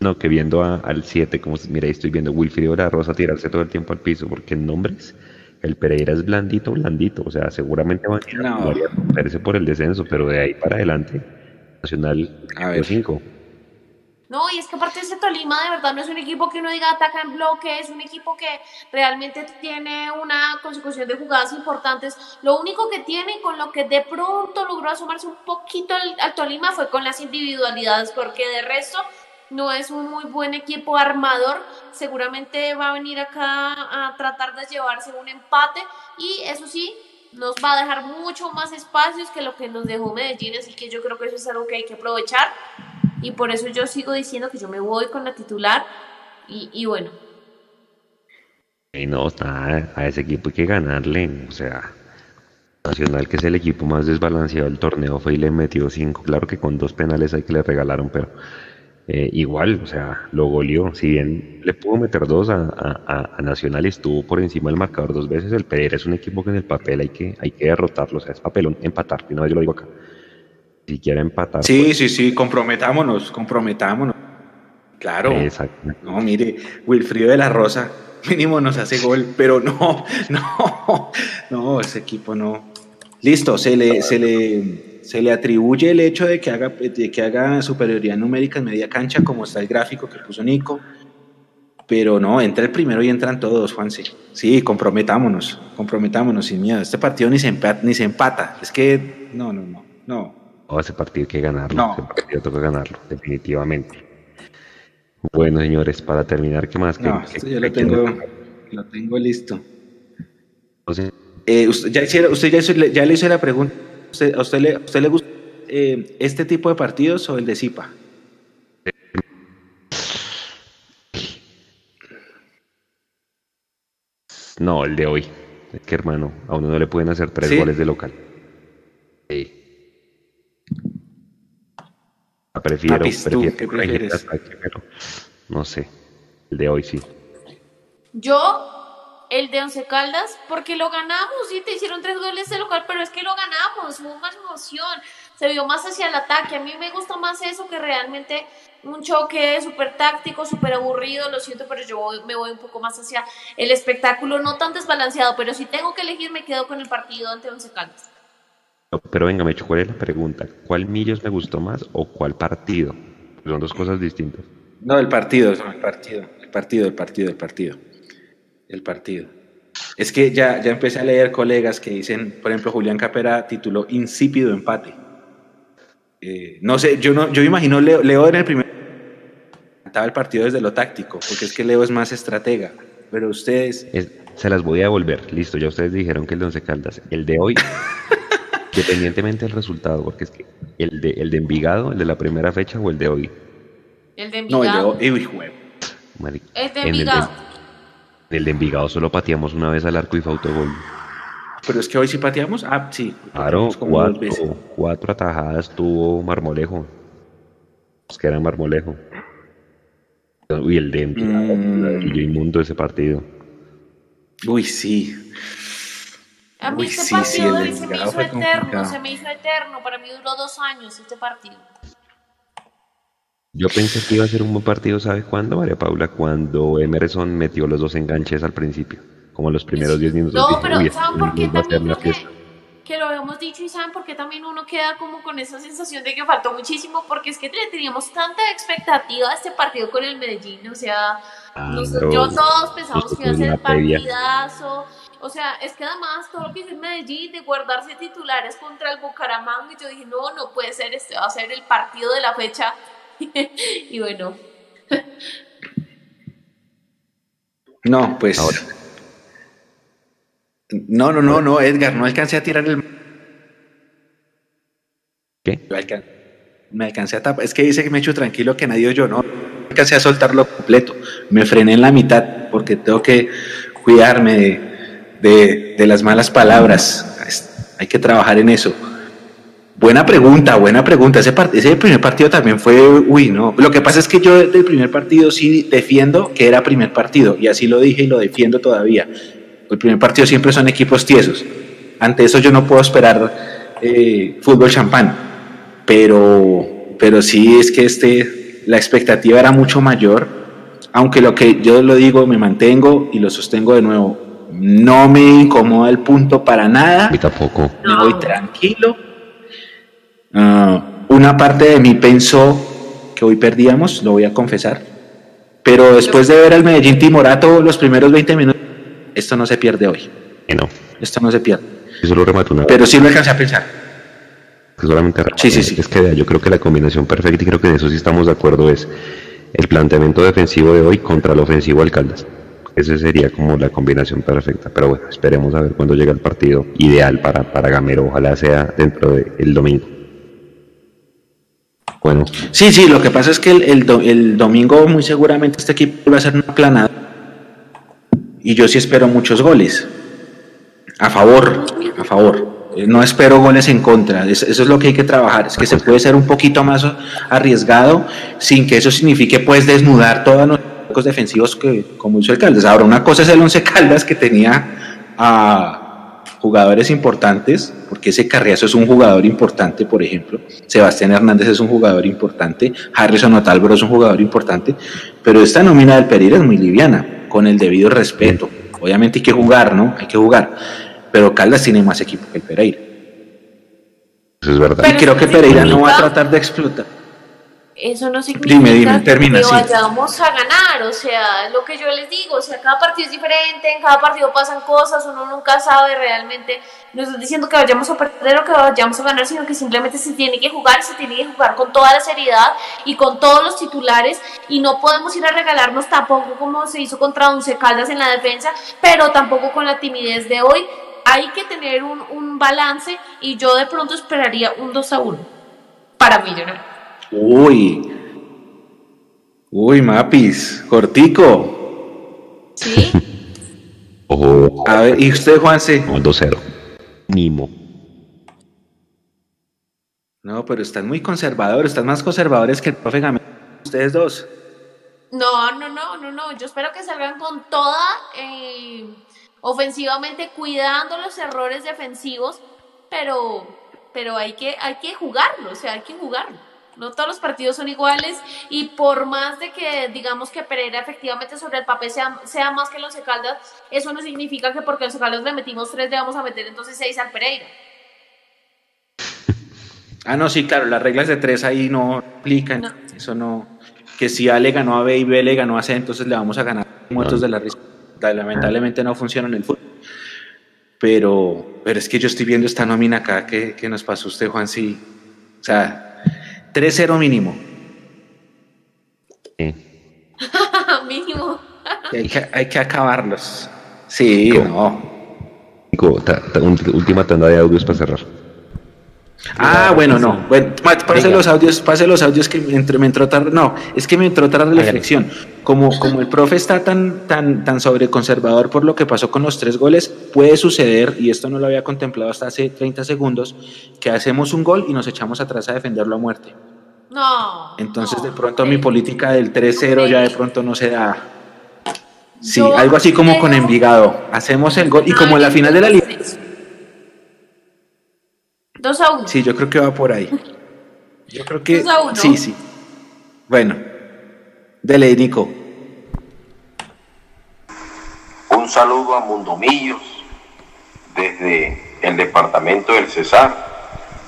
No, que viendo al 7, como mira, ahí estoy viendo Wilfrido la Rosa tirarse todo el tiempo al piso, porque en nombres el Pereira es blandito, blandito, o sea, seguramente van a, no. a por el descenso, pero de ahí para adelante, Nacional 5. No, y es que aparte de ese Tolima de verdad no es un equipo que uno diga ataca en bloque, es un equipo que realmente tiene una consecución de jugadas importantes. Lo único que tiene con lo que de pronto logró asomarse un poquito al, Tolima fue con las individualidades, porque de resto no es un muy buen equipo armador. Seguramente va a venir acá a tratar de llevarse un empate y eso sí, nos va a dejar mucho más espacios que lo que nos dejó Medellín, así que yo creo que eso es algo que hay que aprovechar y por eso yo sigo diciendo que yo me voy con la titular y, bueno. Y no, a ese equipo hay que ganarle, o sea, Nacional que es el equipo más desbalanceado del torneo fue y le metió cinco, claro que con dos penales hay que le regalaron, pero eh, igual, o sea, lo goleó, si bien le pudo meter dos a, a, Nacional y estuvo por encima del marcador dos veces, el Pereira es un equipo que en el papel hay que, hay que derrotarlo, o sea, es papelón empatar, y no yo lo digo acá si quiere empatar. Sí, pues. sí, sí, comprometámonos, comprometámonos. Claro. Exacto. No, mire, Wilfrido de la Rosa mínimo nos hace gol, pero no, no, no, ese equipo no. Listo, se le, se le, se le atribuye el hecho de que, haga, de que haga superioridad numérica en media cancha, como está el gráfico que puso Nico. Pero no, entra el primero y entran todos, Juanse. Sí, comprometámonos, comprometámonos sin miedo. Este partido ni se empata, ni se empata. Es que, no, no, no, no ese partido hay que ganarlo. Ese partido toca ganarlo, definitivamente. Bueno, señores, para terminar, ¿qué más? No, yo lo tengo, lo tengo listo. Eh, usted, ya, usted ya, le hizo la pregunta. ¿A usted le, usted le gusta eh, este tipo de partidos o el de Zipa? No, el de hoy. Es que hermano, a uno no le pueden hacer tres goles de local. Sí. Prefiero, prefiero pero no sé. El de hoy sí. Yo, el de Once Caldas, porque lo ganamos, sí, te hicieron tres goles de local, pero es que lo ganamos, hubo más emoción, se vio más hacia el ataque. A mí me gusta más eso que realmente un choque súper táctico, súper aburrido, lo siento, pero yo me voy un poco más hacia el espectáculo, no tan desbalanceado, pero si tengo que elegir, me quedo con el partido ante Once Caldas. Pero venga, me ¿cuál es la pregunta? ¿Cuál Millos me gustó más o cuál partido? Son dos cosas distintas. No, el partido, el partido, el partido, el partido, el partido. El partido. Es que ya, ya empecé a leer colegas que dicen, por ejemplo, Julián Capera tituló Insípido empate. Eh, no sé, yo no, yo imagino Leo, Leo en el primer estaba el partido desde lo táctico, porque es que Leo es más estratega, pero ustedes... se las voy a devolver, listo, ya ustedes dijeron que el de Once Caldas, el de hoy, independientemente del resultado, porque es que el de, el de Envigado, el de la primera fecha o el de hoy. El de Envigado. No, el de hoy, uy, El de Envigado. En el de, Envigado solo pateamos una vez al arco y fue autogol. Pero es que hoy sí pateamos. Ah, sí. Claro, cuatro, cuatro atajadas tuvo Marmolejo. Es que era Marmolejo. Uy, el de mm. y yo inmundo ese partido. Uy, sí. A mí este partido se me hizo eterno, se me hizo eterno. Para mí duró dos años este partido. Yo pensé que iba a ser un buen partido, ¿sabes cuándo, María Paula? Cuando Emerson metió los dos enganches al principio, como los primeros 10 minutos. No, pero ¿saben por qué también que lo habíamos dicho y saben por qué también uno queda como con esa sensación de que faltó muchísimo, porque es que teníamos tanta expectativa de este partido con el Medellín, o sea, yo todos pensamos que iba a ser partidazo, o sea, es que además todo lo que el Medellín de guardarse titulares contra el Bucaramanga, y yo dije, no, no puede ser, este va a ser el partido de la fecha, y bueno. No, pues... No, no, no, no, Edgar, no alcancé a tirar el. ¿Qué? Me alcancé a tapar. Es que dice que me echo tranquilo que nadie yo no. Alcancé a soltarlo completo. Me frené en la mitad porque tengo que cuidarme de, de, las malas palabras. Hay que trabajar en eso. Buena pregunta, buena pregunta. Ese, ese primer partido también fue, uy, no. Lo que pasa es que yo del primer partido sí defiendo que era primer partido y así lo dije y lo defiendo todavía el primer partido siempre son equipos tiesos. Ante eso yo no puedo esperar eh, fútbol champán. Pero, pero sí es que este, la expectativa era mucho mayor. Aunque lo que yo lo digo, me mantengo y lo sostengo de nuevo. No me incomoda el punto para nada. Y tampoco. Me voy tranquilo. Ah, una parte de mí pensó que hoy perdíamos, lo voy a confesar. Pero después de ver al Medellín Timorato los primeros 20 minutos, esto no se pierde hoy. no. Esto no se pierde. Eso lo remato una Pero sí lo alcancé a pensar. solamente sí, sí, sí. Es que yo creo que la combinación perfecta, y creo que en eso sí estamos de acuerdo, es el planteamiento defensivo de hoy contra el ofensivo Alcaldas. Esa sería como la combinación perfecta. Pero bueno, esperemos a ver cuándo llega el partido ideal para, para Gamero. Ojalá sea dentro del domingo. Sí, sí, lo que pasa es que el, el domingo muy seguramente este equipo va a ser una planada y yo sí espero muchos goles. A favor, a favor. Eh, no espero goles en contra. Eso es lo que hay que trabajar. Es que se puede ser un poquito más arriesgado sin que eso signifique pues desnudar todos los defensivos que, como hizo el Caldas. Ahora, una cosa es el Once Caldas que tenía a jugadores importantes, porque ese Carriazo es un jugador importante, por ejemplo. Sebastián Hernández es un jugador importante. Harrison Otalbro es un jugador importante. Pero esta nómina del Pereira es muy liviana con el debido respeto. Obviamente hay que jugar, ¿no? Hay que jugar. Pero Caldas tiene más equipo que el Pereira. Eso es verdad. y creo que Pereira no va a tratar de explotar. Eso no significa que vayamos a ganar, o sea, lo que yo les digo, o sea, cada partido es diferente, en cada partido pasan cosas, uno nunca sabe realmente, no estoy diciendo que vayamos a perder o que vayamos a ganar, sino que simplemente se tiene que jugar, se tiene que jugar con toda la seriedad y con todos los titulares y no podemos ir a regalarnos tampoco como se hizo contra Once Caldas en la defensa, pero tampoco con la timidez de hoy. Hay que tener un, un balance y yo de pronto esperaría un 2 a 1 para Millonarios. Uy. Uy, Mapis, cortico. ¿Sí? A ver, ¿y usted, Juanse? 2-0. Mimo. No, pero están muy conservadores, están más conservadores que el profe Gamero. Ustedes dos. No, no, no, no, no. Yo espero que salgan con toda eh, ofensivamente, cuidando los errores defensivos, pero, pero hay que, hay que jugarlo, o sea, hay que jugarlo. No todos los partidos son iguales y por más de que digamos que Pereira efectivamente sobre el papel sea, sea más que los Caldas, eso no significa que porque los Caldas le metimos tres le vamos a meter entonces seis al Pereira. Ah, no, sí, claro, las reglas de tres ahí no aplican. Eso no. Que si A le ganó a B y B le ganó a C, entonces le vamos a ganar muertos de la risa. Lamentablemente no funciona en el fútbol. pero, pero es que yo estoy viendo esta nómina acá que, que nos pasó usted, Juan, sí. O sea, 3-0 mínimo. Sí. Mínimo. Hay que, hay que acabarlos. Sí, no. Nico, ta- ta- un- última tanda de audios para cerrar. Ah, bueno, no. Bueno, pase los audios, pase los audios que me entró, me entró tarde. No, es que me entró tarde la reflexión. Como, como el profe está tan, tan, tan sobreconservador por lo que pasó con los tres goles, puede suceder, y esto no lo había contemplado hasta hace 30 segundos, que hacemos un gol y nos echamos atrás a defenderlo a muerte. No. Entonces, de pronto, mi política del 3-0 ya de pronto no se da. Sí, Yo algo así como creo- con Envigado. Hacemos el gol y como en la final de la liga. 2 a 1. Sí, yo creo que va por ahí. Yo creo que. Dos a uno. Sí, sí. Bueno. Dele, Nico. Un saludo a Mundomillos desde el departamento del Cesar,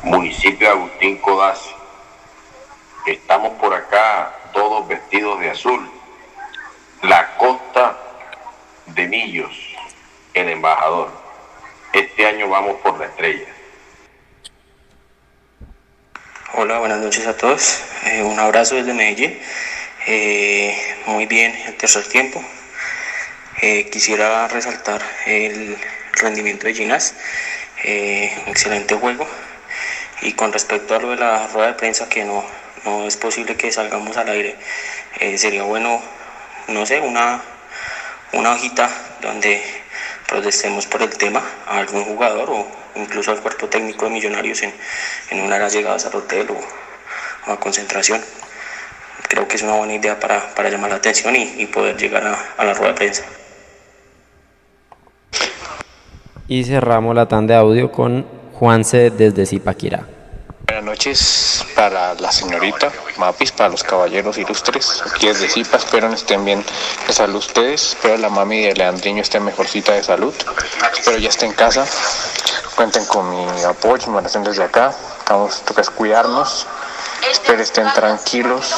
municipio de Agustín Codazzi. Estamos por acá todos vestidos de azul. La costa de Millos, el embajador. Este año vamos por la estrella. Hola, buenas noches a todos. Eh, un abrazo desde Medellín. Eh, muy bien el tercer tiempo. Eh, quisiera resaltar el rendimiento de Ginás. Eh, excelente juego. Y con respecto a lo de la rueda de prensa, que no, no es posible que salgamos al aire, sería bueno, no sé, una, una hojita donde protestemos por el tema a algún jugador o incluso al cuerpo técnico de Millonarios en, en una de las llegadas al hotel o, a concentración. Creo que es una buena idea para, para llamar la atención y, y poder llegar a, a la rueda de prensa. Y cerramos la tanda de audio con Juanse desde Zipaquirá. Buenas noches para la señorita Mapis, para los caballeros ilustres, aquí desde Zipa, espero estén bien de salud ustedes, espero la mami de Leandriño esté mejorcita de salud, espero ya esté en casa, cuenten con mi apoyo, mi oración desde acá, vamos, toca es cuidarnos, espero estén tranquilos,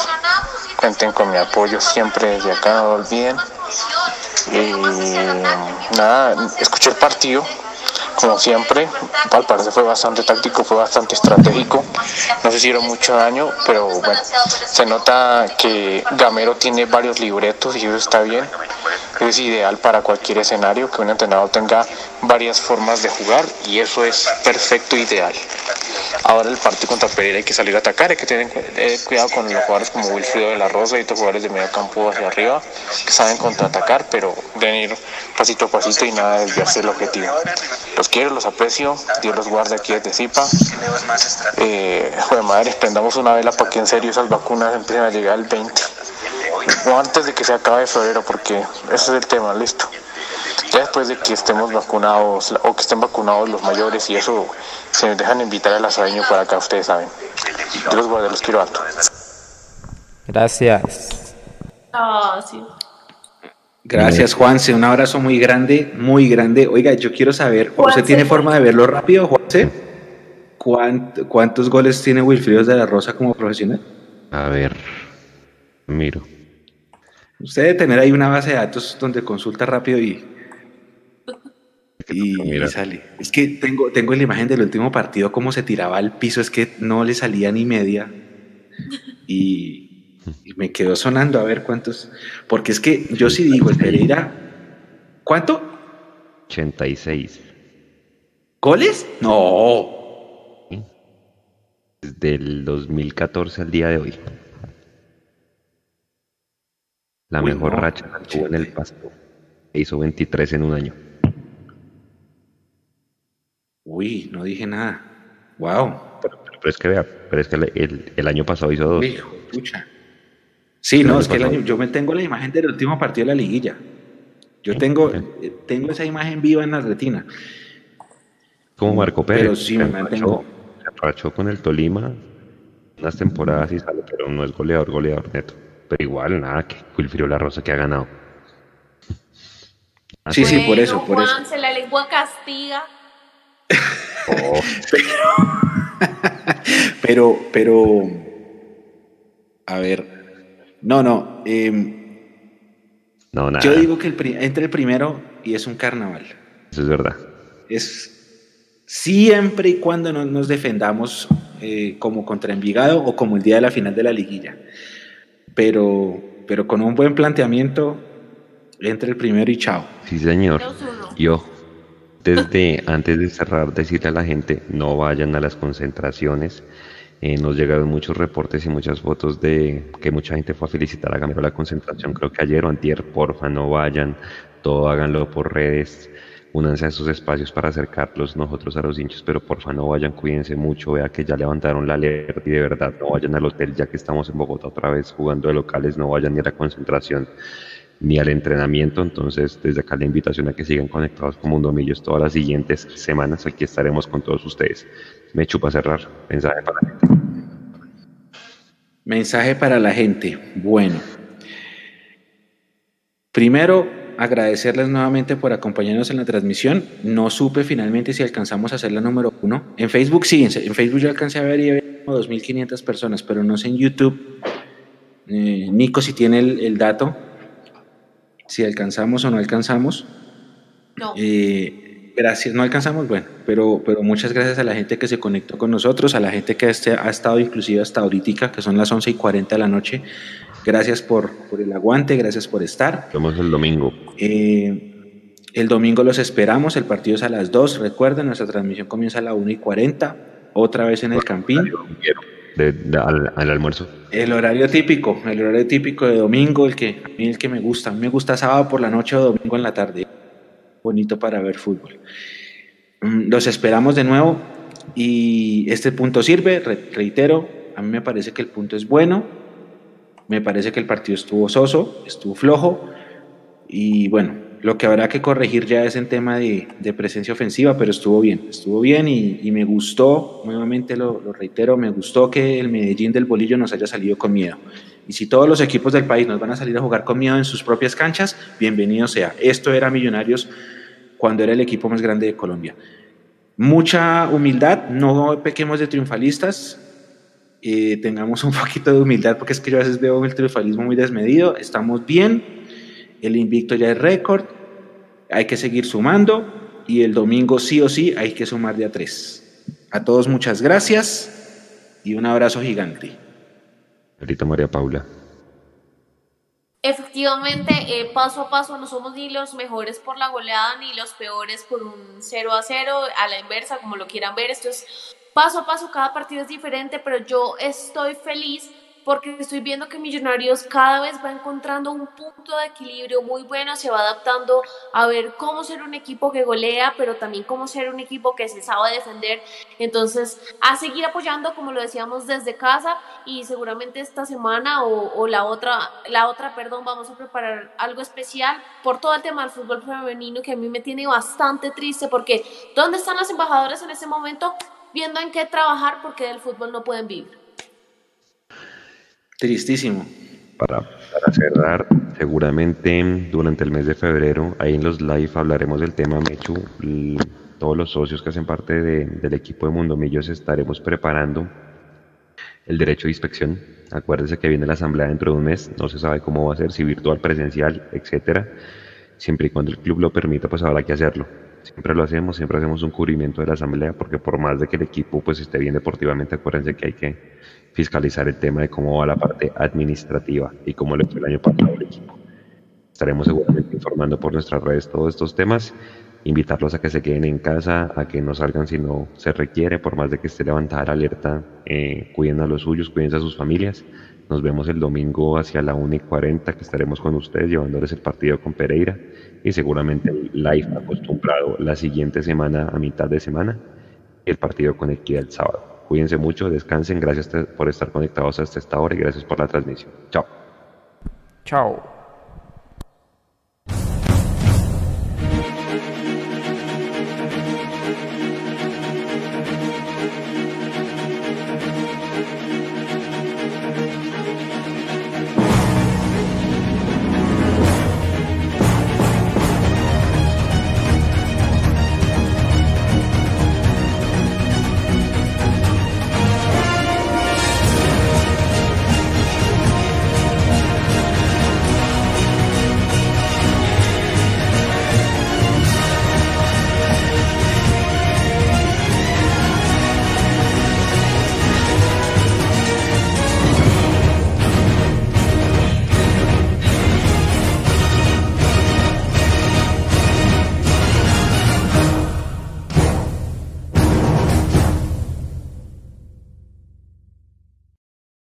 cuenten con mi apoyo siempre desde acá, no olviden, y nada, escuché el partido, como siempre, al parecer fue bastante táctico, fue bastante estratégico. No se hicieron mucho daño, pero bueno, se nota que Gamero tiene varios libretos y eso está bien. Es ideal para cualquier escenario que un entrenador tenga varias formas de jugar y eso es perfecto ideal. Ahora el partido contra Pereira hay que salir a atacar, hay que tener eh, cuidado con los jugadores como Wilfrido de la Rosa y otros jugadores de medio campo hacia arriba que saben contraatacar, pero deben ir pasito a pasito y nada desviarse del objetivo. Los quiero, los aprecio, Dios los guarde aquí desde Zipa. Eh, joder madre, prendamos una vela para que en serio esas vacunas empiecen a llegar el 20 o antes de que se acabe febrero, porque ese es el tema, listo. Ya después de que estemos vacunados o que estén vacunados los mayores y eso, se nos dejan invitar al asadeño para acá, ustedes saben. Yo los guardo, los quiero harto. Gracias. Ah, sí. Gracias, Juanse. Un abrazo muy grande, muy grande. Oiga, yo quiero saber, ¿usted Juanse. tiene forma de verlo rápido, Juanse? ¿Cuánt- ¿Cuántos goles tiene Wilfrido de la Rosa como profesional? A ver, miro. Usted debe tener ahí una base de datos donde consulta rápido y, y, y sale. Es que tengo, tengo la imagen del último partido, cómo se tiraba al piso, es que no le salía ni media. Y, y me quedó sonando a ver cuántos. Porque es que yo sí digo, el Pereira. ¿Cuánto? 86. ¿Goles? No. Desde el 2014 al día de hoy. La Uy, mejor no, racha la tuvo en el pasto. E hizo 23 en un año. Uy, no dije nada. Wow. Pero, pero es que vea, pero es que el, el- el año pasado hizo dos. Hijo pucha. Sí, no, es que el pasado. año- yo me tengo la imagen del último partido de la liguilla. Yo tengo, eh, tengo esa imagen viva en la retina. Como Marco Pérez. Pero sí me se mantengo. Se enrachó con el Tolima unas temporadas y sale, pero no es goleador, goleador neto. Pero igual, nada, que Wilfrido La Rosa que ha ganado. Sí, sí, por eso, por eso. Juanse, la lengua castiga. Oh, Pero, pero, a ver, no, no. em, no, nada. yo digo que el entre el primero y es un carnaval. Eso es verdad. es siempre y cuando no nos defendamos eh, como contra Envigado o como el día de la final de la liguilla. Pero, pero con un buen planteamiento, entre el primero y chao. Sí, señor. Y ojo, desde antes de cerrar, decirle a la gente, no vayan a las concentraciones. Eh, nos llegaron muchos reportes y muchas fotos de que mucha gente fue a felicitar a Gamero la concentración, creo que ayer o antier, porfa, no vayan, todo háganlo por redes, únanse a esos espacios para acercarlos nosotros a los hinchos, pero porfa no vayan, cuídense mucho, vea que ya levantaron la alerta y de verdad no vayan al hotel ya que estamos en Bogotá otra vez jugando de locales, no vayan ni a la concentración ni al entrenamiento. Entonces, desde acá la invitación a que sigan conectados con Mundo Millos todas las siguientes semanas. Aquí estaremos con todos ustedes. Me chupa cerrar. Mensaje para la gente. Mensaje para la gente. Bueno. Primero, agradecerles nuevamente por acompañarnos en la transmisión. No supe finalmente si alcanzamos a hacer la número uno. En Facebook sí, en Facebook yo alcancé a ver y había como 2.500 personas, pero no sé en YouTube. Eh, Nico, si tiene el dato, si alcanzamos o no alcanzamos. No. Eh, gracias, no alcanzamos, bueno, pero, pero muchas gracias a la gente que se conectó con nosotros, a la gente que este, ha estado inclusive hasta ahorita, que son las 11 y 40 de la noche. Gracias por, por el aguante, gracias por estar. Nos vemos el domingo. Eh, el domingo los esperamos, el partido es a las 2, recuerden, nuestra transmisión comienza a las 1 y 40, otra vez en el Campín al, almuerzo? El horario típico, el horario típico de domingo, el que, a mí el que me gusta. A mí me gusta sábado por la noche o domingo en la tarde. Bonito para ver fútbol. Mm, los esperamos de nuevo y este punto sirve, reitero, a mí me parece que el punto es bueno, me parece que el partido estuvo soso, estuvo flojo y bueno, lo que habrá que corregir ya es en tema de, presencia ofensiva, pero estuvo bien, estuvo bien y, me gustó, nuevamente lo, reitero, me gustó que el Medellín del Bolillo nos haya salido con miedo. Y si todos los equipos del país nos van a salir a jugar con miedo en sus propias canchas, bienvenido sea. Esto era Millonarios cuando era el equipo más grande de Colombia. Mucha humildad, no pequemos de triunfalistas, eh, tengamos un poquito de humildad porque es que yo a veces veo el triunfalismo muy desmedido, estamos bien, el invicto ya es récord, hay que seguir sumando y el domingo sí o sí hay que sumar de a tres. A todos muchas gracias y un abrazo gigante. Ahorita María Paula. Efectivamente, eh, paso a paso no somos ni los mejores por la goleada ni los peores por un 0 a 0, a la inversa, como lo quieran ver. Esto es paso a paso, cada partido es diferente, pero yo estoy feliz porque estoy viendo que Millonarios cada vez va encontrando un punto de equilibrio muy bueno, se va adaptando a ver cómo ser un equipo que golea, pero también cómo ser un equipo que se sabe defender. Entonces, a seguir apoyando, como lo decíamos, desde casa y seguramente esta semana o, la otra, la otra, perdón, vamos a preparar algo especial por todo el tema del fútbol femenino que a mí me tiene bastante triste porque ¿dónde están las embajadoras en ese momento? Viendo en qué trabajar porque del fútbol no pueden vivir. Tristísimo. Para, cerrar, seguramente durante el mes de febrero, ahí en los live hablaremos del tema Mechu. Todos los socios que hacen parte del equipo de Mundo Millos estaremos preparando el derecho de inspección. Acuérdense que viene la asamblea dentro de un mes, no se sabe cómo va a ser, si virtual, presencial, etcétera. Siempre y cuando el club lo permita, pues habrá que hacerlo. Siempre lo hacemos, siempre hacemos un cubrimiento de la asamblea, porque por más de que el equipo pues esté bien deportivamente, acuérdense que hay que fiscalizar el tema de cómo va la parte administrativa y cómo le fue el año pasado al equipo. Estaremos seguramente informando por nuestras redes todos estos temas, invitarlos a que se queden en casa, a que no salgan si no se requiere, por más de que esté levantada la alerta, eh, cuiden a los suyos, cuiden a sus familias. Nos vemos el domingo hacia la 1 y 40 que estaremos con ustedes llevándoles el partido con Pereira y seguramente el live acostumbrado la siguiente semana a mitad de semana el partido con Equidad el sábado. Cuídense mucho, descansen. Gracias por estar conectados hasta esta hora y gracias por la transmisión. Chao. Chao.